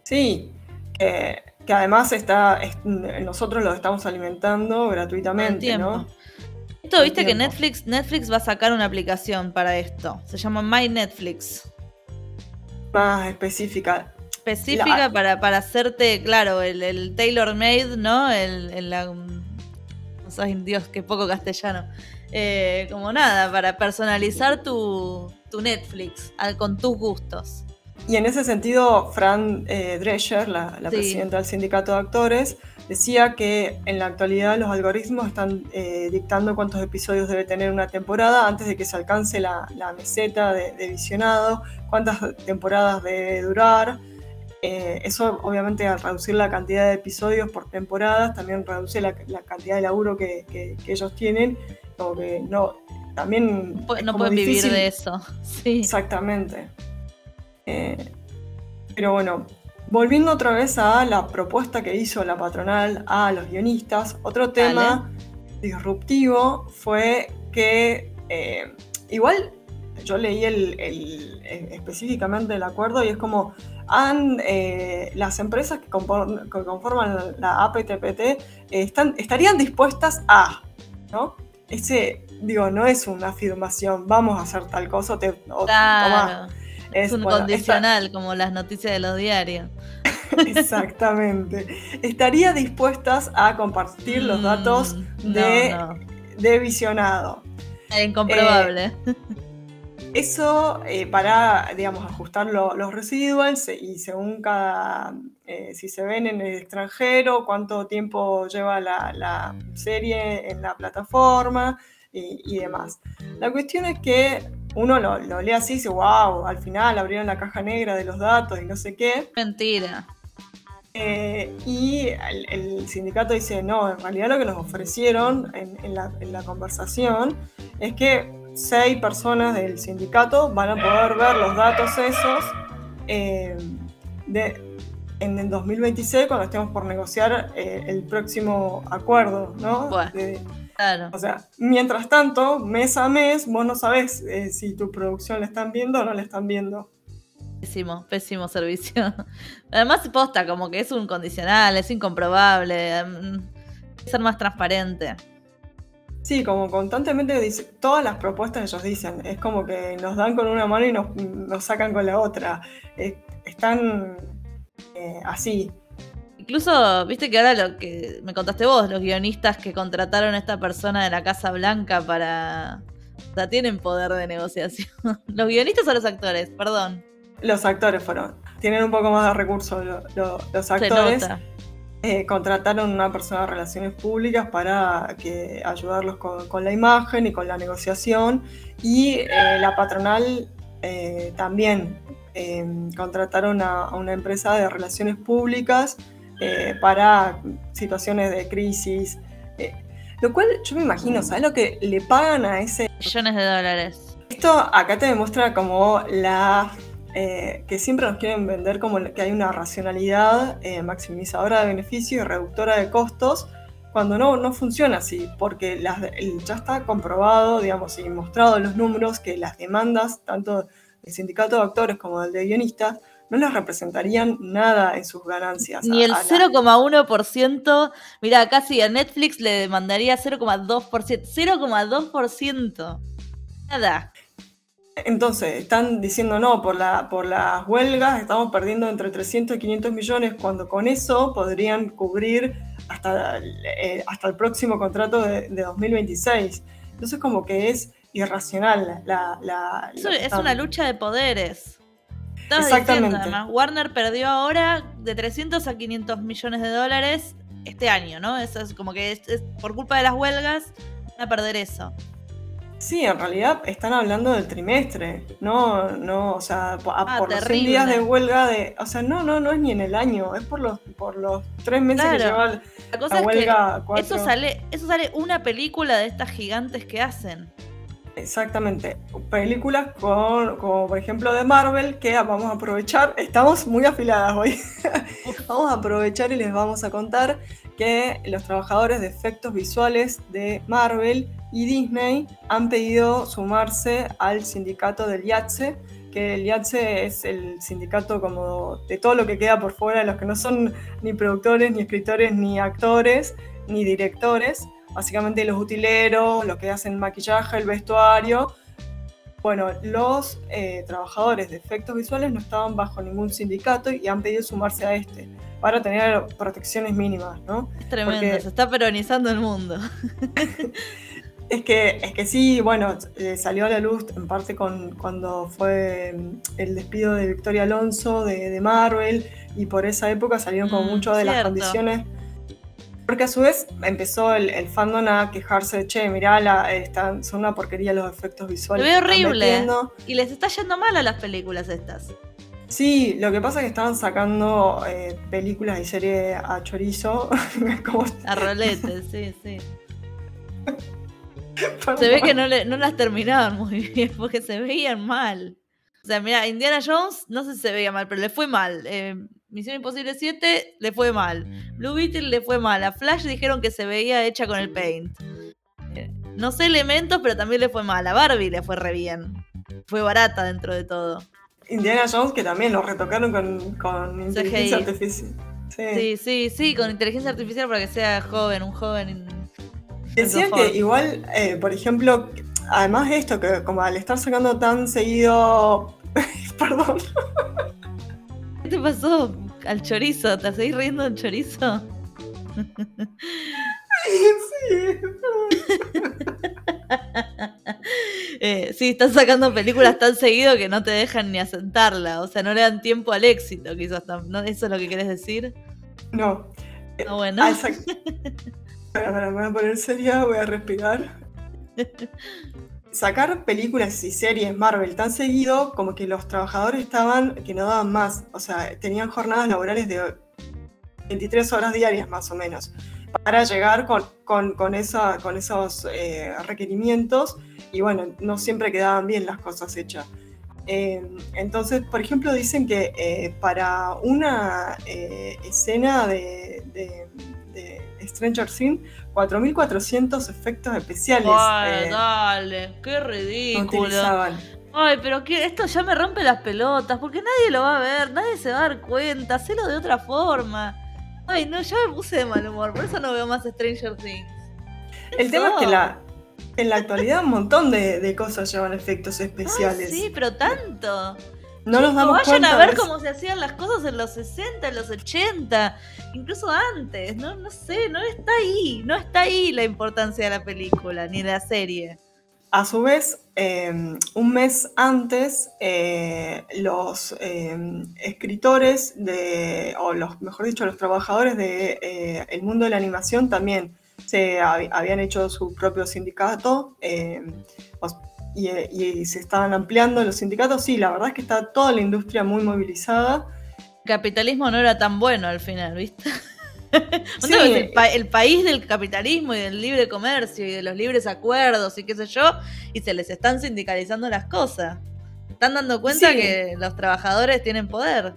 Sí, que, además está, nosotros los estamos alimentando gratuitamente, ¿no? Esto, viste que Netflix, Netflix va a sacar una aplicación para esto. Se llama My Netflix. Más específica. Específica para, para hacerte, claro, el, el tailor made, ¿no? El, la, ay Dios, qué poco castellano. Eh, como nada, para personalizar tu, Netflix con tus gustos. Y en ese sentido, Fran eh, Drescher, la, presidenta del sindicato de actores, decía que en la actualidad los algoritmos están eh, dictando cuántos episodios debe tener una temporada antes de que se alcance la, meseta de, de, visionado, cuántas temporadas debe durar. Eh, eso obviamente al reducir la cantidad de episodios por temporadas también reduce la, cantidad de laburo que, ellos tienen, como que no, también... No pueden vivir de eso, sí. Exactamente. Eh, pero bueno, volviendo otra vez a la propuesta que hizo la patronal a los guionistas, otro tema disruptivo fue que eh, igual yo leí el, específicamente el acuerdo y es como han, eh, las empresas que, conforman la APTPT están, estarían dispuestas a, ¿no? ese, digo, no es una afirmación, vamos a hacer tal cosa, te, o, Claro. Es, Es, un bueno, condicional, como las noticias de los diarios. Exactamente. ¿Estaría dispuestas a compartir los Mm, datos no, de, no. de visionado? Incomprobable. Eso eh, para, digamos, ajustar lo- los residuals y según cada, eh, si se ven en el extranjero, cuánto tiempo lleva la, la serie en la plataforma y, y demás. La cuestión es que uno lo, lo lee así y dice, wow, al final abrieron la caja negra de los datos y no sé qué. Mentira. Eh, y el, el sindicato dice, no, en realidad lo que nos ofrecieron en, en la, en la conversación es que seis personas del sindicato van a poder ver los datos esos eh, de, en el 2026 cuando estemos por negociar eh, el próximo acuerdo, ¿no? Bueno. De- Claro. o sea, mientras tanto, mes a mes, vos no sabés eh, si tu producción la están viendo o no la están viendo. Pésimo, pésimo servicio. Además, posta, como que es un condicional, es incomprobable. mm, ser más transparente. Sí, como constantemente dice, todas las propuestas ellos dicen, es como que nos dan con una mano y nos, nos sacan con la otra. Eh, están eh, así. Incluso, viste que ahora lo que me contaste vos, los guionistas que contrataron a esta persona de la Casa Blanca para. O sea, tienen poder de negociación. ¿Los guionistas o los actores? Perdón. Los actores fueron, tienen un poco más de recursos lo- lo- los Se actores. nota. Eh, contrataron una persona de relaciones públicas para que ayudarlos con, con la imagen y con la negociación. Y eh, la patronal eh, también eh, contrataron a, a una empresa de relaciones públicas eh, para situaciones de crisis. lo cual yo me imagino, ¿sabes lo que le pagan a ese Millones de dólares. esto acá te demuestra como la eh, que siempre nos quieren vender como que hay una racionalidad eh, maximizadora de beneficios y reductora de costos, cuando no, no funciona así, porque las, ya está comprobado, digamos, y mostrado en los números que las demandas, tanto del sindicato de actores como del de guionistas, no les representarían nada en sus ganancias. Ni el a la- 0,1%. Mira, casi a Netflix le demandaría 0,2%. 0,2%. Nada. Entonces, están diciendo no, por, la, por las huelgas estamos perdiendo entre 300 y 500 millones, cuando con eso podrían cubrir hasta, eh, hasta el próximo contrato de, de 2026. Entonces, como que es irracional la... es una lucha de poderes. Estabas Exactamente. diciendo, además, Warner perdió ahora de 300 a 500 millones de dólares este año, ¿no? Eso es como que es, es por culpa de las huelgas van a perder eso. Sí, en realidad están hablando del trimestre, no, no, o sea, a- Ah, por los 100 terrible. días de huelga de... O sea, no, no, no es ni en el año, es por los, por los tres meses que Claro. lleva La cosa la es huelga. que cuatro. eso sale, eso sale una película de estas gigantes que hacen. Exactamente. Películas con, como por ejemplo de Marvel, que vamos a aprovechar, estamos muy afiladas hoy. vamos a aprovechar y les vamos a contar que los trabajadores de efectos visuales de Marvel y Disney han pedido sumarse al sindicato del IATSE, que el IATSE es el sindicato como de todo lo que queda por fuera, de los que no son ni productores, ni escritores, ni actores, ni directores básicamente los utileros, los que hacen maquillaje, el vestuario. Bueno, los eh, trabajadores de efectos visuales no estaban bajo ningún sindicato y han pedido sumarse a este para tener protecciones mínimas, ¿no? Es tremendo, Porque- se está peronizando el mundo. Es que, es que sí, bueno, eh, salió a la luz en parte con cuando fue mm, el despido de Victoria Alonso de, de Marvel y por esa época salieron como Mm, muchas de las condiciones. Porque a su vez empezó el, el fandom a quejarse de, che, mirá, la, están, son una porquería los efectos visuales. Se ve horrible. metiendo". Y les está yendo mal a las películas estas. Sí, lo que pasa es que estaban sacando eh, películas y series a chorizo. como- A roletes, sí, sí. Se ve que no, le- no las terminaban muy bien porque se veían mal. O sea, mira, Indiana Jones no sé si se veía mal, pero le fue mal. Eh, Misión Imposible 7 le fue mal. Blue Beetle le fue mal. A Flash dijeron que se veía hecha con el paint. Eh, no sé elementos, pero también le fue mal. A Barbie le fue re bien. Fue barata dentro de todo. Indiana Jones, que también lo retocaron con, con inteligencia artificial. Sí. Sí, sí, sí, con inteligencia artificial para que sea joven, un joven. Decía que igual, eh, por ejemplo, además de esto, que como al estar sacando tan seguido. Perdón. ¿Qué te pasó al chorizo? ¿Te seguís riendo del chorizo? sí. Eh, sí, están sacando películas tan seguido que no te dejan ni asentarla. O sea, no le dan tiempo al éxito, quizás. ¿no? ¿Eso es lo que querés decir? No. Ah, bueno. Ah, espera, me voy a poner seria, voy a respirar. Sacar películas y series Marvel tan seguido como que los trabajadores estaban que no daban más. O sea, tenían jornadas laborales de 23 horas diarias más o menos para llegar con, con, con, esa, con esos eh, requerimientos y bueno, no siempre quedaban bien las cosas hechas. Eh, entonces, por ejemplo, dicen que eh, para una escena de, Stranger Things, 4.400 efectos especiales. Ay, dale, qué ridículo. Ay, pero que esto ya me rompe las pelotas, porque nadie lo va a ver, nadie se va a dar cuenta, hacelo de otra forma. Ay, no, ya me puse de mal humor, por eso no veo más Stranger Things. El tema es que la, en la actualidad un montón de, cosas llevan efectos especiales. sí, pero tanto. No nos damos vayan cuenta. a ver cómo se hacían las cosas en los 60, en los 80, incluso antes. No, no sé, no está ahí. No está ahí la importancia de la película ni de la serie. A su vez, em, un mes antes, eh, los em, escritores de, o los, mejor dicho, los trabajadores del de, eh, mundo de la animación también se habían hecho su propio sindicato em, y, y, se estaban ampliando los sindicatos. Sí, la verdad es que está toda la industria muy movilizada. El capitalismo no era tan bueno al final, ¿viste? el, país del capitalismo y del libre comercio y de los libres acuerdos y qué sé yo, y se les están sindicalizando las cosas. Están dando cuenta que los trabajadores tienen poder,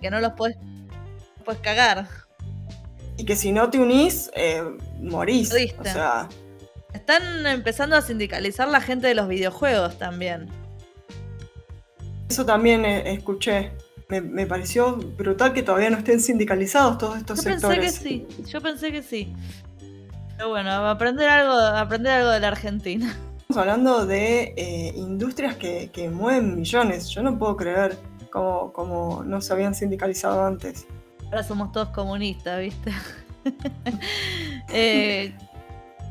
que no los puedes, puedes cagar. Y que si no te unís, eh, morís. O sea... Están empezando a sindicalizar la gente de los videojuegos también. Eso también eh, escuché me, pareció brutal que todavía no estén sindicalizados todos estos sectores. Yo pensé que sí, yo pensé que sí. Pero bueno, aprender algo, aprender algo de la Argentina. Estamos hablando de eh, industrias que, mueven millones. Yo no puedo creer cómo, no se habían sindicalizado antes. Ahora somos todos comunistas, ¿viste? eh,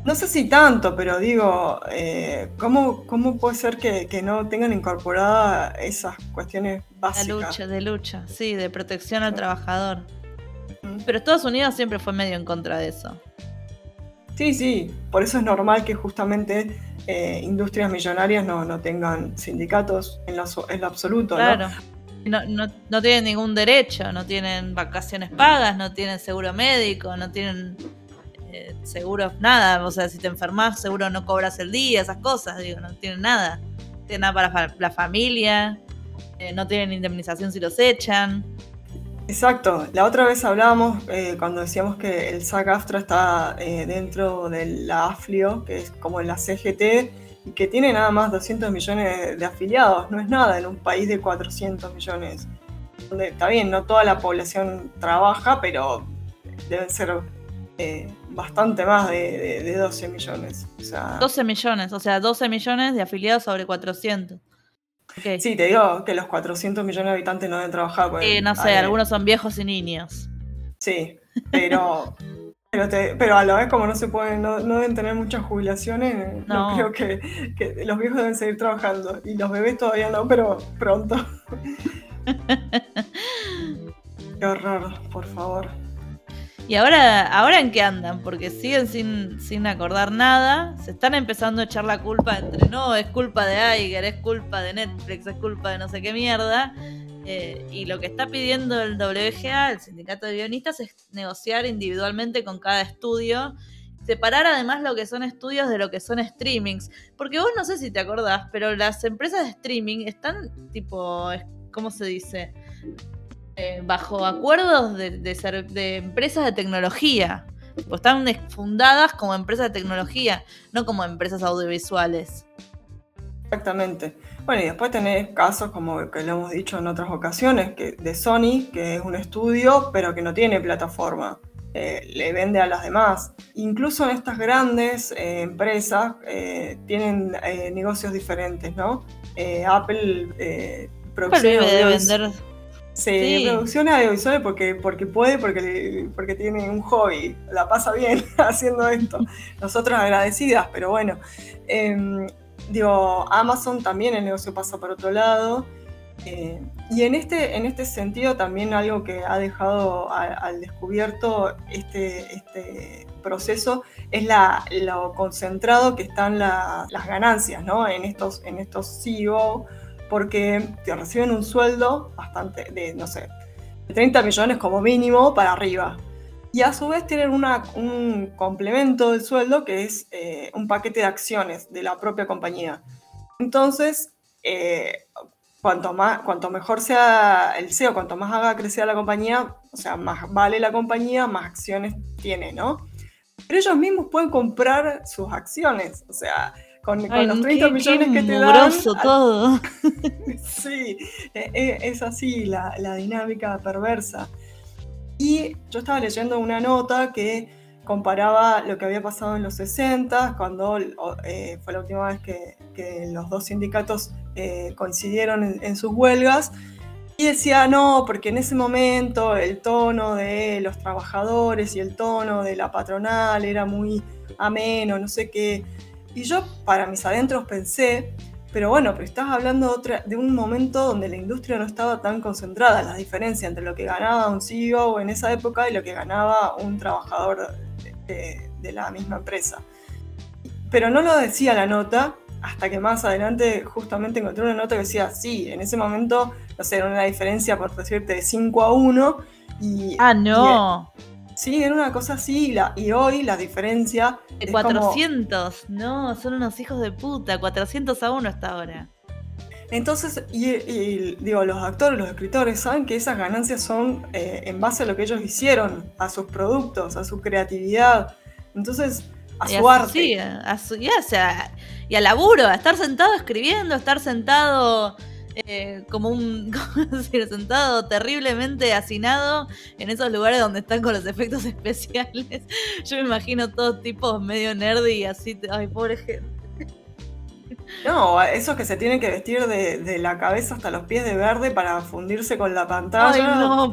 no sé si tanto, pero digo, eh, ¿cómo, ¿cómo, puede ser que, no tengan incorporadas esas cuestiones básicas? De lucha, de lucha, sí, de protección al trabajador. Pero Estados Unidos siempre fue medio en contra de eso. Sí, sí, por eso es normal que justamente eh, industrias millonarias no, tengan sindicatos en lo, en absoluto. Claro. ¿no? No, no tienen ningún derecho, no tienen vacaciones pagas, no tienen seguro médico, no tienen eh, seguro nada, o sea, si te enfermas seguro no cobras el día, esas cosas, digo, no tienen nada. No tienen nada para la familia, eh, no tienen indemnización si los echan. Exacto, la otra vez hablábamos eh, cuando decíamos que el SAC AFTRA está dentro de la AFLIO, que es como la CGT, y que tiene nada más 200 millones de afiliados, no es nada en un país de 400 millones. Donde, está bien, no toda la población trabaja, pero deben ser bastante más de, 12 millones. O sea, 12 millones, o sea, 12 millones de afiliados sobre 400. Sí, te digo que los 400 millones de habitantes no deben trabajar. Sí, no sé, algunos son viejos y niños. Sí, pero, pero, a la vez como no se pueden, no, deben tener muchas jubilaciones, no, creo que, que, los viejos deben seguir trabajando y los bebés todavía no, pero pronto. Qué horror, por favor. ¿Y ahora, ahora en qué andan? Porque siguen sin, sin acordar nada. Se están empezando a echar la culpa entre no, es culpa de Aiger, es culpa de Netflix, es culpa de no sé qué mierda. Eh, y lo que está pidiendo el WGA, el sindicato de guionistas, es negociar individualmente con cada estudio. Separar además lo que son estudios de lo que son streamings. Porque vos no sé si te acordás, pero las empresas de streaming están tipo, ¿cómo se dice? Eh, bajo acuerdos de, de, empresas de tecnología. están fundadas como empresas de tecnología, no como empresas audiovisuales. Exactamente. Bueno, y después tenés casos como que lo hemos dicho en otras ocasiones, que de Sony, que es un estudio, pero que no tiene plataforma. eh, le vende a las demás. Incluso en estas grandes eh, empresas tienen negocios diferentes, ¿no? Apple de vender. Sí, producción audiovisuales porque, porque puede, porque, porque tiene un hobby, la pasa bien haciendo esto. Nosotros agradecidas, pero bueno. Em, digo, Amazon también el negocio pasa por otro lado. Eh, y en este, en este sentido también algo que ha dejado al descubierto este, este proceso es la, lo concentrado que están las ganancias ¿no? en, estos, en estos CEO, porque te reciben un sueldo bastante de, no sé, de 30 millones como mínimo para arriba. Y a su vez tienen una, un complemento del sueldo que es eh, un paquete de acciones de la propia compañía. Entonces, eh, cuanto, más, cuanto mejor sea el CEO, cuanto más haga crecer la compañía, o sea, más vale la compañía, más acciones tiene, ¿no? Pero ellos mismos pueden comprar sus acciones, o sea, con, los 30 millones que te dan. todo. sí, e, e, es así la, la dinámica perversa. Y yo estaba leyendo una nota que comparaba lo que había pasado en los 60, cuando eh, fue la última vez que, los dos sindicatos eh, coincidieron en, sus huelgas, y decía, no, porque en ese momento el tono de los trabajadores y el tono de la patronal era muy ameno, no sé qué. Y yo, para mis adentros, pensé, pero bueno, pero estás hablando de, otra, de un momento donde la industria no estaba tan concentrada, la diferencia entre lo que ganaba un CEO en esa época y lo que ganaba un trabajador de, la misma empresa. Pero no lo decía la nota, hasta que más adelante justamente encontré una nota que decía, sí, en ese momento, no sé, era una diferencia, por decirte, de 5 a 1. Y, ah, no. Sí, era una cosa así, y, hoy la diferencia... De 400, no, son unos hijos de puta, 400 a 1 hasta ahora. Entonces, y, digo, los actores, los escritores saben que esas ganancias son eh, en base a lo que ellos hicieron, a sus productos, a su creatividad. Entonces, a su arte. Sí, a su, y, y al laburo, a estar sentado escribiendo, a estar sentado eh, como un sentado terriblemente hacinado en esos lugares donde están con los efectos especiales. Yo me imagino todos tipos medio nerdy y así, ay, pobre gente. No, esos que se tienen que vestir de, la cabeza hasta los pies de verde para fundirse con la pantalla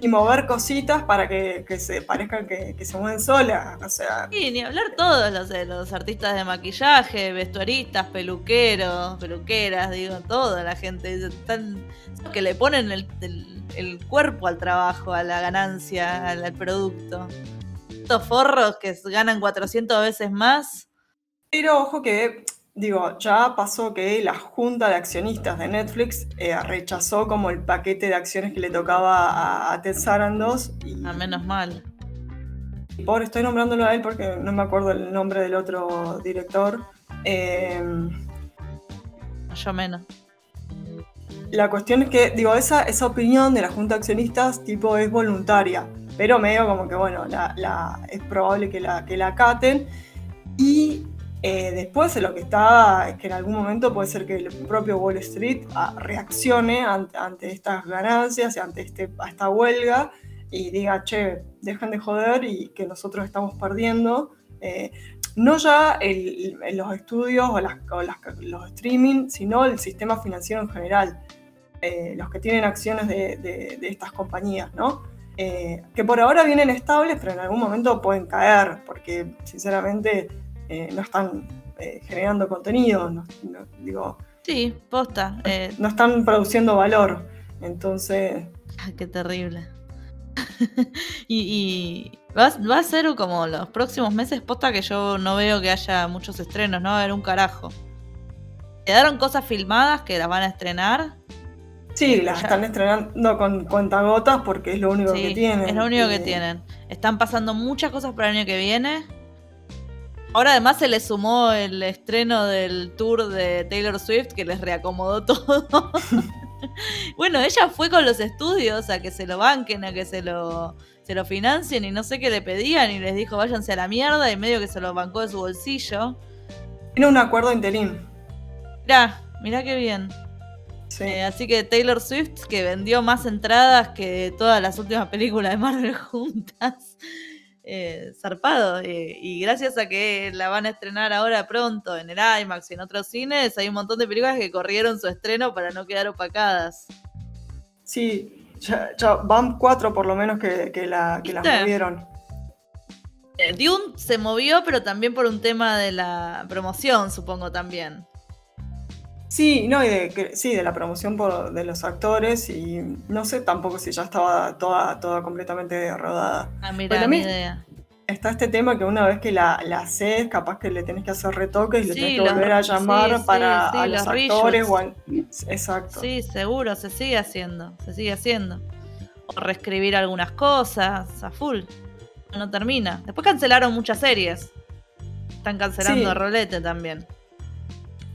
y, mover cositas para que, se parezcan que, se mueven solas. O sea. Sí, ni hablar todos los, los artistas de maquillaje, vestuaristas, peluqueros, peluqueras, digo, toda la gente. Están, que le ponen el, cuerpo al trabajo, a la ganancia, al, al producto. Estos forros que ganan 400 veces más. Pero ojo que digo, ya pasó que la junta de accionistas de Netflix eh, rechazó como el paquete de acciones que le tocaba a, Ted Sarandos. Y, a menos mal. Por estoy nombrándolo a él porque no me acuerdo el nombre del otro director. Eh, Yo menos. La cuestión es que, digo, esa, esa opinión de la junta de accionistas tipo es voluntaria, pero medio como que, bueno, la, es probable que la, que la acaten. Y eh, después lo que está es que en algún momento puede ser que el propio Wall Street ah, reaccione ante, estas ganancias y ante este, esta huelga y diga, che, dejen de joder y que nosotros estamos perdiendo. Eh, no ya los estudios o, los streaming, sino el sistema financiero en general, eh, los que tienen acciones de, estas compañías, ¿no? que por ahora vienen estables, pero en algún momento pueden caer, porque sinceramente eh, no están eh, generando contenido, no, digo... Sí, posta. Eh. No están produciendo valor, entonces... qué terrible. y, va, a ser como los próximos meses posta que yo no veo que haya muchos estrenos, no va a haber un carajo. Quedaron cosas filmadas que las van a estrenar. Sí, las están estrenando con cuentagotas porque es lo único que tienen. Es lo único que tienen. Están pasando muchas cosas para el año que viene. Ahora además se le sumó el estreno del tour de Taylor Swift que les reacomodó todo. bueno, ella fue con los estudios a que se lo banquen, a que se lo, se lo financien y no sé qué le pedían y les dijo váyanse a la mierda y medio que se lo bancó de su bolsillo. Tiene un acuerdo interín. Mirá, mirá qué bien. Eh, así que Taylor Swift, que vendió más entradas que todas las últimas películas de Marvel juntas. Eh, zarpado. Eh, y gracias a que la van a estrenar ahora pronto en el IMAX y en otros cines, hay un montón de películas que corrieron su estreno para no quedar opacadas. Sí, ya, van cuatro por lo menos que, la, que las movieron. Dune se movió, pero también por un tema de la promoción, supongo también. Sí, no, y de, sí, de la promoción de los actores y no sé tampoco si ya estaba toda, toda completamente rodada. Ah, mira, mi idea. Está este tema que una vez que la, la haces, capaz que le tenés que hacer retoques y le tenés que volver a llamar para a los, actores Exacto. Sí, seguro, se sigue haciendo, se sigue haciendo. O reescribir algunas cosas a full. No termina. Después cancelaron muchas series. Están cancelando Rolete también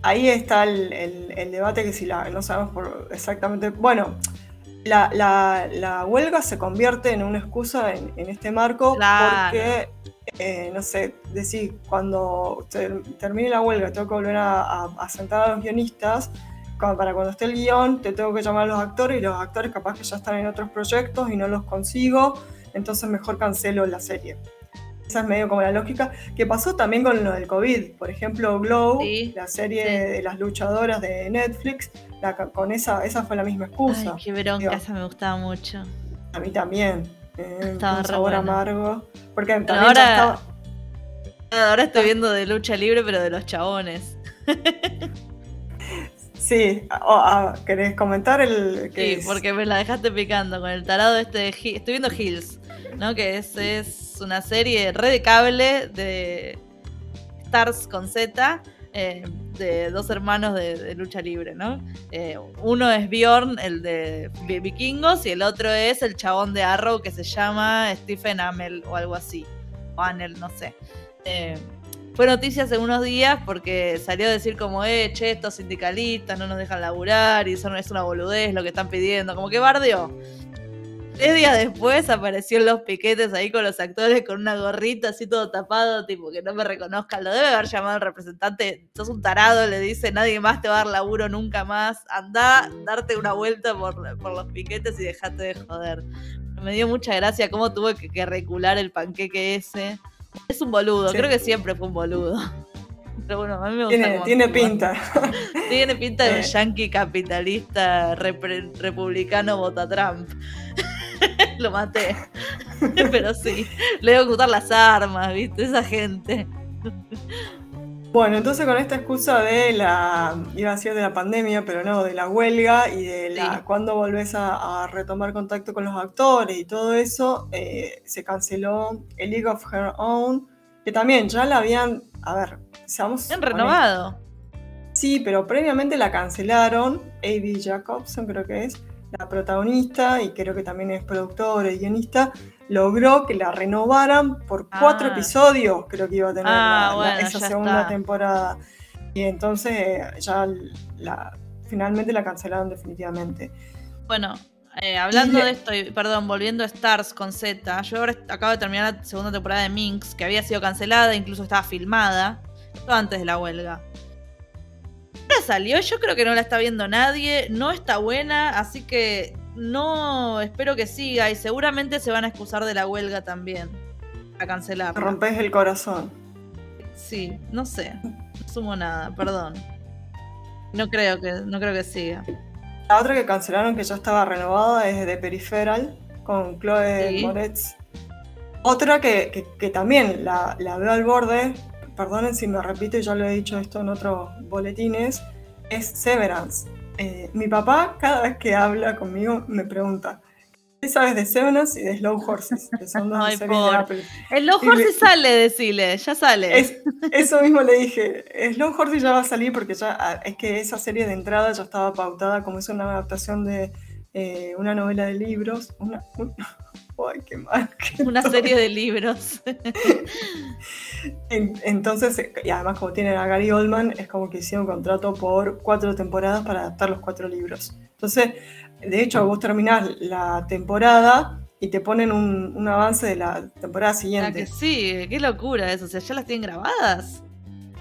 ahí está el, debate que si la, no sabemos por exactamente. Bueno, la, huelga se convierte en una excusa en, este marco porque, eh, no sé, decir, cuando termine la huelga tengo que volver a, sentar a los guionistas. para cuando esté el guion, te tengo que llamar a los actores y los actores capaz que ya están en otros proyectos y no los consigo, entonces mejor cancelo la serie. Esa es medio como la lógica. Que pasó también con lo del COVID. Por ejemplo, Glow, la serie de las luchadoras de Netflix, con esa, esa fue la misma excusa. Ay, qué bronca, esa me gustaba mucho. A mí también. Eh, estaba un sabor amargo. Porque ahora, ahora estoy viendo de lucha libre, pero de los chabones. Sí, ah, ¿querés comentar el Sí, porque me la dejaste picando con el tarado este de Estoy viendo Hills, ¿no? Que es, es una serie red de cable de Stars con Z. Eh, de dos hermanos de, lucha libre, ¿no? Eh, uno es Bjorn, el de Vikingos, y el otro es el chabón de Arrow que se llama Stephen Amell o algo así. O Amell, no sé. Eh, fue noticia hace unos días porque salió a decir como, eh, che, estos sindicalistas no nos dejan laburar y eso es una boludez lo que están pidiendo, como que bardeó. Tres días después apareció en los piquetes ahí con los actores con una gorrita así todo tapado, tipo que no me reconozcan. Lo debe haber llamado el representante, sos un tarado, le dice, nadie más te va a dar laburo nunca más. Anda, darte una vuelta por, los piquetes y dejate de joder. Me dio mucha gracia cómo tuve que, que recular el panqueque ese. Es un boludo, creo que siempre fue un boludo. Pero bueno, a mí me gusta. Tiene, pinta. Tiene pinta de eh. yankee capitalista republicano vota Trump. Lo maté. Pero sí, le debo gustar las armas, ¿viste? Esa gente. Bueno, entonces con esta excusa de la, iba a decir de la pandemia, pero no, de la huelga y de la cuando volvés a, retomar contacto con los actores y todo eso, eh, se canceló el League of Her Own, que también ya la habían, a ver, seamos... Han renovado. Sí, pero previamente la cancelaron, A.B. Jacobson creo que es, la protagonista, y creo que también es productora y guionista, logró que la renovaran por cuatro ah. episodios, creo que iba a tener ah, esa segunda temporada. Y entonces ya la, finalmente la cancelaron definitivamente. Bueno, eh, hablando de esto, perdón, volviendo a Stars con Z, yo ahora acabo de terminar la segunda temporada de Minx, que había sido cancelada, incluso estaba filmada, antes de la huelga. Salió, yo creo que no la está viendo nadie, no está buena, así que no, espero que siga y seguramente se van a excusar de la huelga también. A cancelar. Rompes el corazón. Sí, no sé. No sumo nada, perdón. No creo que, no creo que siga. La otra que cancelaron que ya estaba renovada es de Peripheral con Chloe Moretz. Otra que, también la, la, veo al borde, perdonen si me repito y ya lo he dicho esto en otros boletines, es Severance. Eh, mi papá, cada vez que habla conmigo, me pregunta: ¿Qué sabes de Severance y de Slow Horses? Que son dos series de Apple. El Slow Horses sale, decile, ya sale. eso mismo le dije. Slow Horses ya va a salir porque ya ah, es que esa serie de entrada ya estaba pautada como es una adaptación de eh, una novela de libros. Una, ¡Ay, qué mal! Una serie de libros. Entonces, y además como tienen a Gary Oldman, es como que hicieron un contrato por cuatro temporadas para adaptar los cuatro libros. Entonces, de hecho, vos terminás la temporada y te ponen un, avance de la temporada siguiente. sí, qué locura eso. O sea, ¿ya las tienen grabadas?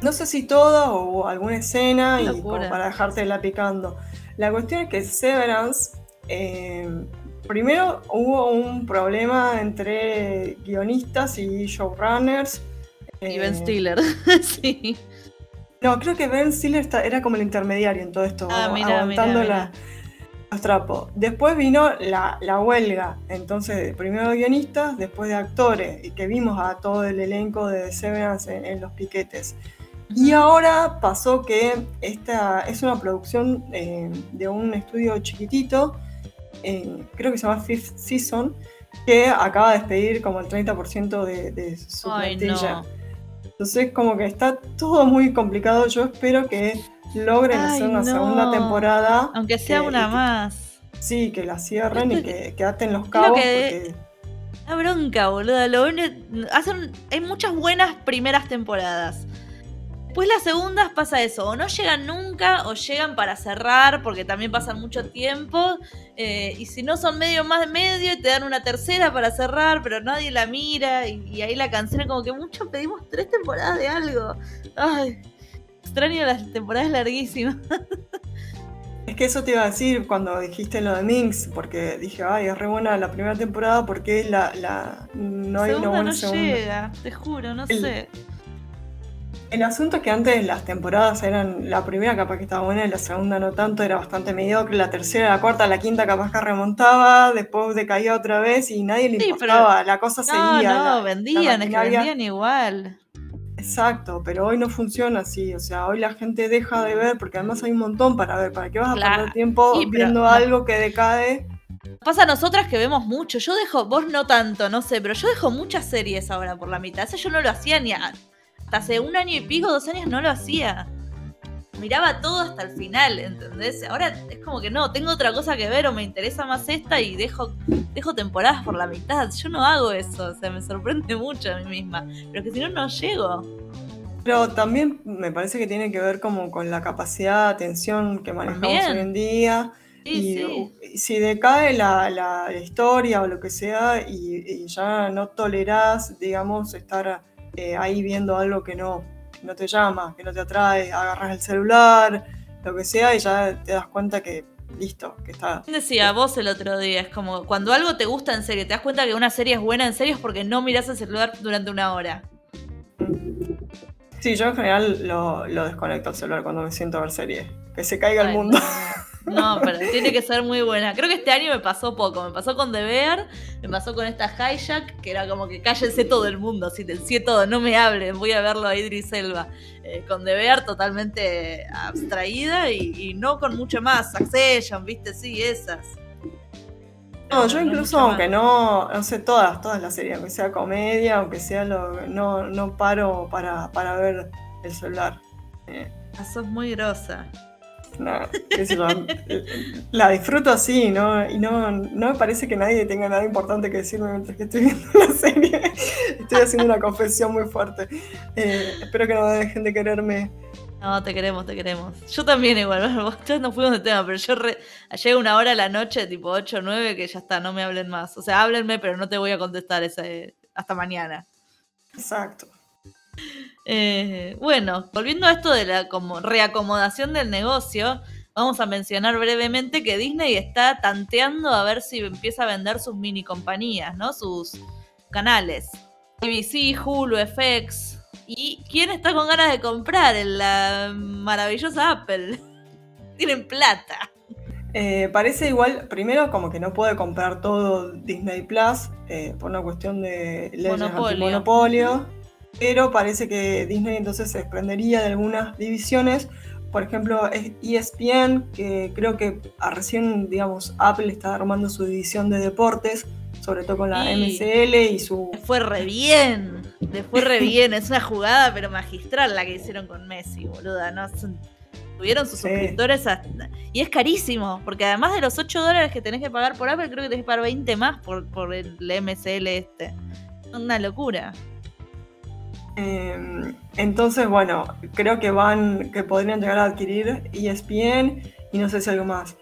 No sé si todas o alguna escena y para dejarte la picando. La cuestión es que Severance, eh, primero hubo un problema entre guionistas y showrunners. Y Ben eh, Stiller, sí. No, creo que Ben Stiller era como el intermediario en todo esto, Ah, mira, aguantando mira, la- los trapos. Después vino la, la huelga, entonces primero de guionistas, después de actores, y que vimos a todo el elenco de Severance en, en los piquetes. Y ahora pasó que esta es una producción eh, de un estudio chiquitito, eh, creo que se llama Fifth Season, que acaba de despedir como el 30% de, de su Ay, plantilla. no. Entonces como que está todo muy complicado. Yo espero que logren Ay, hacer una no. segunda temporada. Aunque sea que- una que- más. Sí, que la cierren y que, que aten los lo cabos. que- porque- La bronca, boluda. Lo hacen, hay muchas buenas primeras temporadas. Después las segundas pasa eso, o no llegan nunca, o llegan para cerrar, porque también pasan mucho tiempo. Eh, y si no son medio más de medio, te dan una tercera para cerrar, pero nadie la mira. Y, y ahí la canción como que mucho pedimos tres temporadas de algo. Ay, extraño las temporadas larguísimas. Es que eso te iba a decir cuando dijiste lo de Minx, porque dije, ay, es re buena la primera temporada porque la, la, no hay una buena no segunda. llega, te juro, no El- sé. El asunto es que antes las temporadas eran, la primera capaz que estaba buena y la segunda no tanto, era bastante mediocre, la tercera, la cuarta, la quinta capaz que remontaba, después decaía otra vez y nadie le Sí, importaba, la cosa No, seguía. no, la- vendían, la es que vendían igual. Exacto, pero hoy no funciona así, o sea, hoy la gente deja de ver porque además hay un montón para ver, ¿para qué vas a perder tiempo Sí, pero viendo algo que decae? Pasa a nosotras que vemos mucho. Yo dejo, vos no tanto, no sé, pero yo dejo muchas series ahora por la mitad. Eso yo no lo hacía ni a- hasta hace un año y pico, dos años no lo hacía. Miraba todo hasta el final, ¿entendés? Ahora es como que no, tengo otra cosa que ver o me interesa más esta y dejo, dejo temporadas por la mitad. Yo no hago eso, o sea, me sorprende mucho a mí misma. Pero que si no, no llego. Pero también me parece que tiene que ver como con la capacidad de atención que manejamos hoy en día. Sí, y sí. u- y si decae la, la historia o lo que sea y, y ya no tolerás, digamos, estar eh, ahí viendo algo que no, que no te llama, que no te atrae, agarras el celular, lo que sea, y ya te das cuenta que listo, que está. ¿Quién decía vos el otro día? Es como cuando algo te gusta en serio, te das cuenta que una serie es buena en serio es porque no mirás el celular durante una hora. Sí, yo en general lo, lo desconecto el celular cuando me siento a ver series. Que se caiga el mundo. No, no, pero tiene que ser muy buena. Creo que este año me pasó poco. Me pasó con The Bear, me pasó con esta Hijack, que era como que cállense todo el mundo, silencie todo, no me hablen, voy a verlo a Idris Elba. Eh, con The Bear totalmente abstraída y, y no con mucho más. Succession, viste, sí, esas. No, yo incluso, aunque no, no sé, todas, todas las series, aunque sea comedia, aunque sea lo, no, no paro para, para ver el celular. Eh, Ah, sos muy grosa. No, qué sé yo, la disfruto así, ¿no? Y no, no me parece que nadie tenga nada importante que decirme mientras que estoy viendo la serie. Estoy haciendo una confesión muy fuerte. Eh, espero que no dejen de quererme. No, te queremos, te queremos. Yo también igual, ya nos fuimos de tema, pero yo re- llega una hora a la noche, tipo 8 o 9, que ya está, no me hablen más. O sea, háblenme, pero no te voy a contestar ese, hasta mañana. Exacto. Eh, bueno, volviendo a esto de la como reacomodación del negocio, vamos a mencionar brevemente que Disney está tanteando a ver si empieza a vender sus mini compañías, ¿no? Sus canales. ABC, Hulu, FX. ¿Y quién está con ganas de comprar? En la maravillosa Apple. Tienen plata. Eh, parece igual, primero como que no puede comprar todo Disney Plus eh, por una cuestión de leyes Monopolio. Pero parece que Disney entonces se desprendería de algunas divisiones, por ejemplo es ESPN, que creo que a recién, digamos, Apple está armando su división de deportes, sobre todo con la Sí. MCL y su... Le fue re bien. Le fue re bien. Es una jugada, pero magistral la que hicieron con Messi, boluda. ¿no? Tuvieron sus Sí. suscriptores hasta- Y es carísimo, porque además de los 8 dólares que tenés que pagar por Apple, creo que tenés que pagar 20 más por, por el MCL este. Una locura. Eh, entonces, bueno, creo que van, que podrían llegar a adquirir ESPN y no sé si algo más.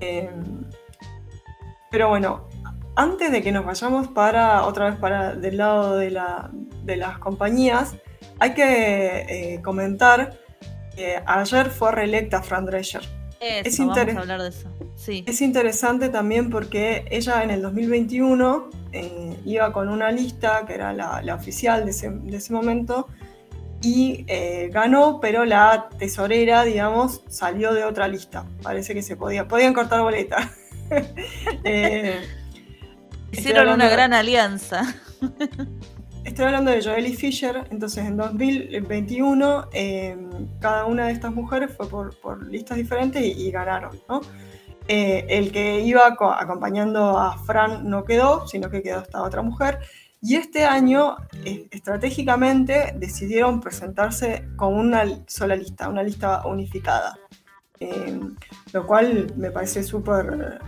Eh, pero bueno, antes de que nos vayamos para otra vez para del lado de, la, de las compañías, hay que eh, comentar que ayer fue reelecta Fran Drescher es vamos a hablar de eso. Sí. Es interesante también porque ella en el 2021 eh, iba con una lista que era la, oficial de ese, momento y eh, ganó, pero la tesorera, digamos, salió de otra lista. Parece que se podía, podían cortar boleta. Eh, Hicieron una gran alianza. Estoy hablando de Joely Fisher, entonces en 2021 eh, cada una de estas mujeres fue por, listas diferentes y, ganaron, eh, el que iba acompañando a Fran no quedó, sino que quedó esta otra mujer. Y este año, eh, estratégicamente, decidieron presentarse con una sola lista, una lista unificada. lo cual me parece súper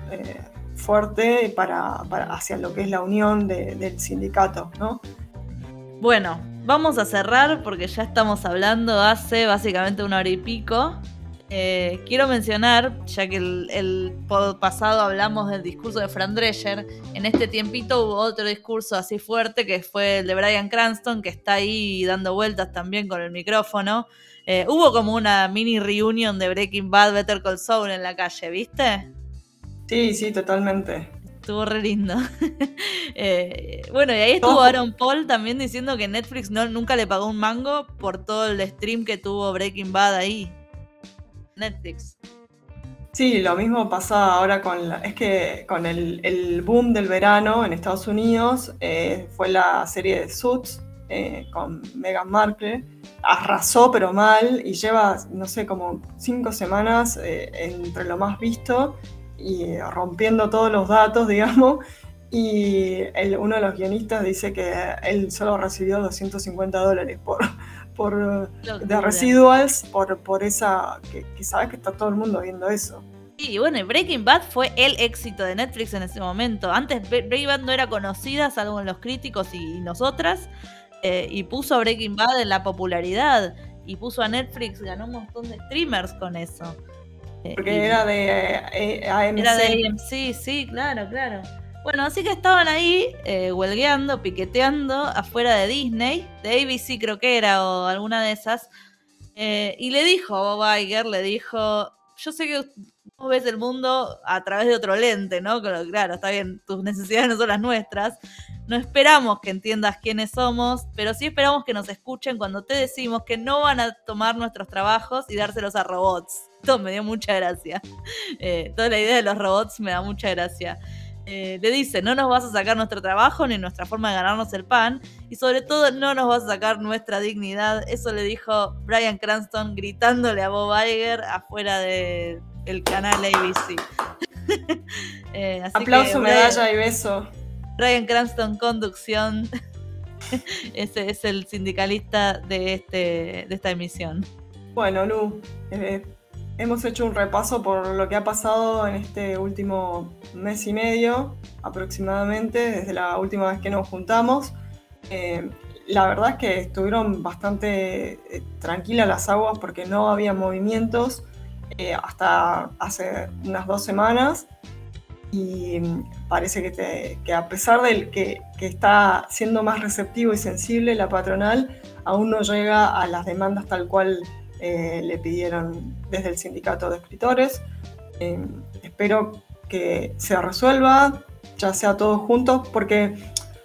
fuerte para, hacia lo que es la unión del sindicato, ¿no? Bueno, vamos a cerrar porque ya estamos hablando hace básicamente una hora y pico. Eh, quiero mencionar, ya que el, pasado hablamos del discurso de Fran Drescher, en este tiempito hubo otro discurso así fuerte que fue el de Brian Cranston, que está ahí dando vueltas también con el micrófono. Eh, hubo como una mini reunion de Breaking Bad, Better Call Saul en la calle, ¿viste? Sí, sí, totalmente. Estuvo re lindo. Eh, bueno, y ahí estuvo Aaron Paul también diciendo que Netflix no, nunca le pagó un mango por todo el stream que tuvo Breaking Bad ahí. Netflix. Sí, lo mismo pasa ahora con la, es que con el, boom del verano en Estados Unidos eh, fue la serie de Suits eh, con Meghan Markle. Arrasó pero mal y lleva, no sé, como cinco semanas entre lo más visto y rompiendo todos los datos, digamos. Y uno de los guionistas dice que él solo recibió 250 dólares por, por de residuals por, por esa que, que sabes que está todo el mundo viendo eso. Sí, bueno, Breaking Bad fue el éxito de Netflix en ese momento. Antes Breaking Bad no era conocida, salvo en los críticos y nosotras, eh, y puso a Breaking Bad en la popularidad. Y puso a Netflix, ganó un montón de streamers con eso. Eh, Porque era de eh, AMC. Era de AMC, sí, claro, claro. Bueno, así que estaban ahí eh, huelgueando, piqueteando afuera de Disney, de ABC creo que era, o alguna de esas. y le dijo a Bob Iger, le dijo, yo sé que vos ves el mundo a través de otro lente, ¿no? Claro, está bien, tus necesidades no son las nuestras. No esperamos que entiendas quiénes somos, pero sí esperamos que nos escuchen cuando te decimos que no van a tomar nuestros trabajos y dárselos a robots esto me dio mucha gracia. Eh, toda la idea de los robots me da mucha gracia. Eh, le dice, no nos vas a sacar nuestro trabajo ni nuestra forma de ganarnos el pan y sobre todo no nos vas a sacar nuestra dignidad. Eso le dijo Brian Cranston gritándole a Bob Iger afuera del canal ABC. eh, Aplauso, medalla y beso. Brian Cranston, conducción. Ese es el sindicalista de, este, de esta emisión. Bueno, Lu, eh, Hemos hecho un repaso por lo que ha pasado en este último mes y medio aproximadamente, desde la última vez que nos juntamos. Eh, la verdad es que estuvieron bastante eh, tranquilas las aguas porque no había movimientos eh, hasta hace unas dos semanas y parece que, a pesar de que, que, está siendo más receptivo y sensible la patronal, aún no llega a las demandas tal cual eh, le pidieron desde el sindicato de escritores. Eh, espero que se resuelva, ya sea todos juntos, porque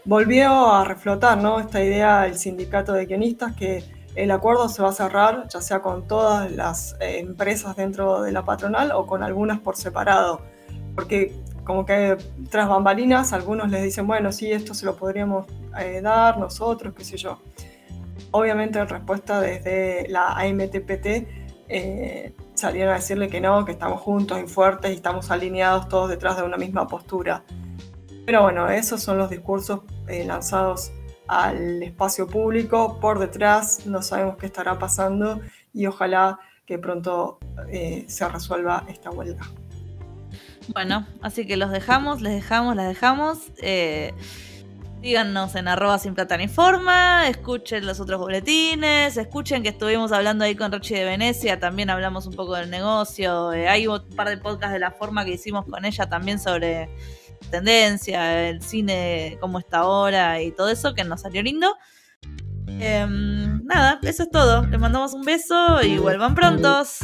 volvió a reflotar ¿no? esta idea del sindicato de guionistas que el acuerdo se va a cerrar, ya sea con todas las eh, empresas dentro de la patronal o con algunas por separado. Porque como que tras bambalinas algunos les dicen, bueno, sí, esto se lo podríamos dar nosotros, qué sé yo. Obviamente en respuesta desde la AMTPT eh, salieron a decirle que no, que estamos juntos y fuertes y estamos alineados todos detrás de una misma postura. Pero bueno, esos son los discursos eh, lanzados al espacio público. Por detrás no sabemos qué estará pasando y ojalá que pronto eh, se resuelva esta huelga. Bueno, así que los dejamos, les dejamos, las dejamos. Síganos en arroba sin plata ni escuchen los otros boletines, escuchen que estuvimos hablando ahí con Rochi de Venecia, también hablamos un poco del negocio, eh, hay un par de podcasts de la forma que hicimos con ella también sobre tendencia, el cine, cómo está ahora y todo eso, que nos salió lindo. Em, nada, eso es todo. Les mandamos un beso y vuelvan prontos.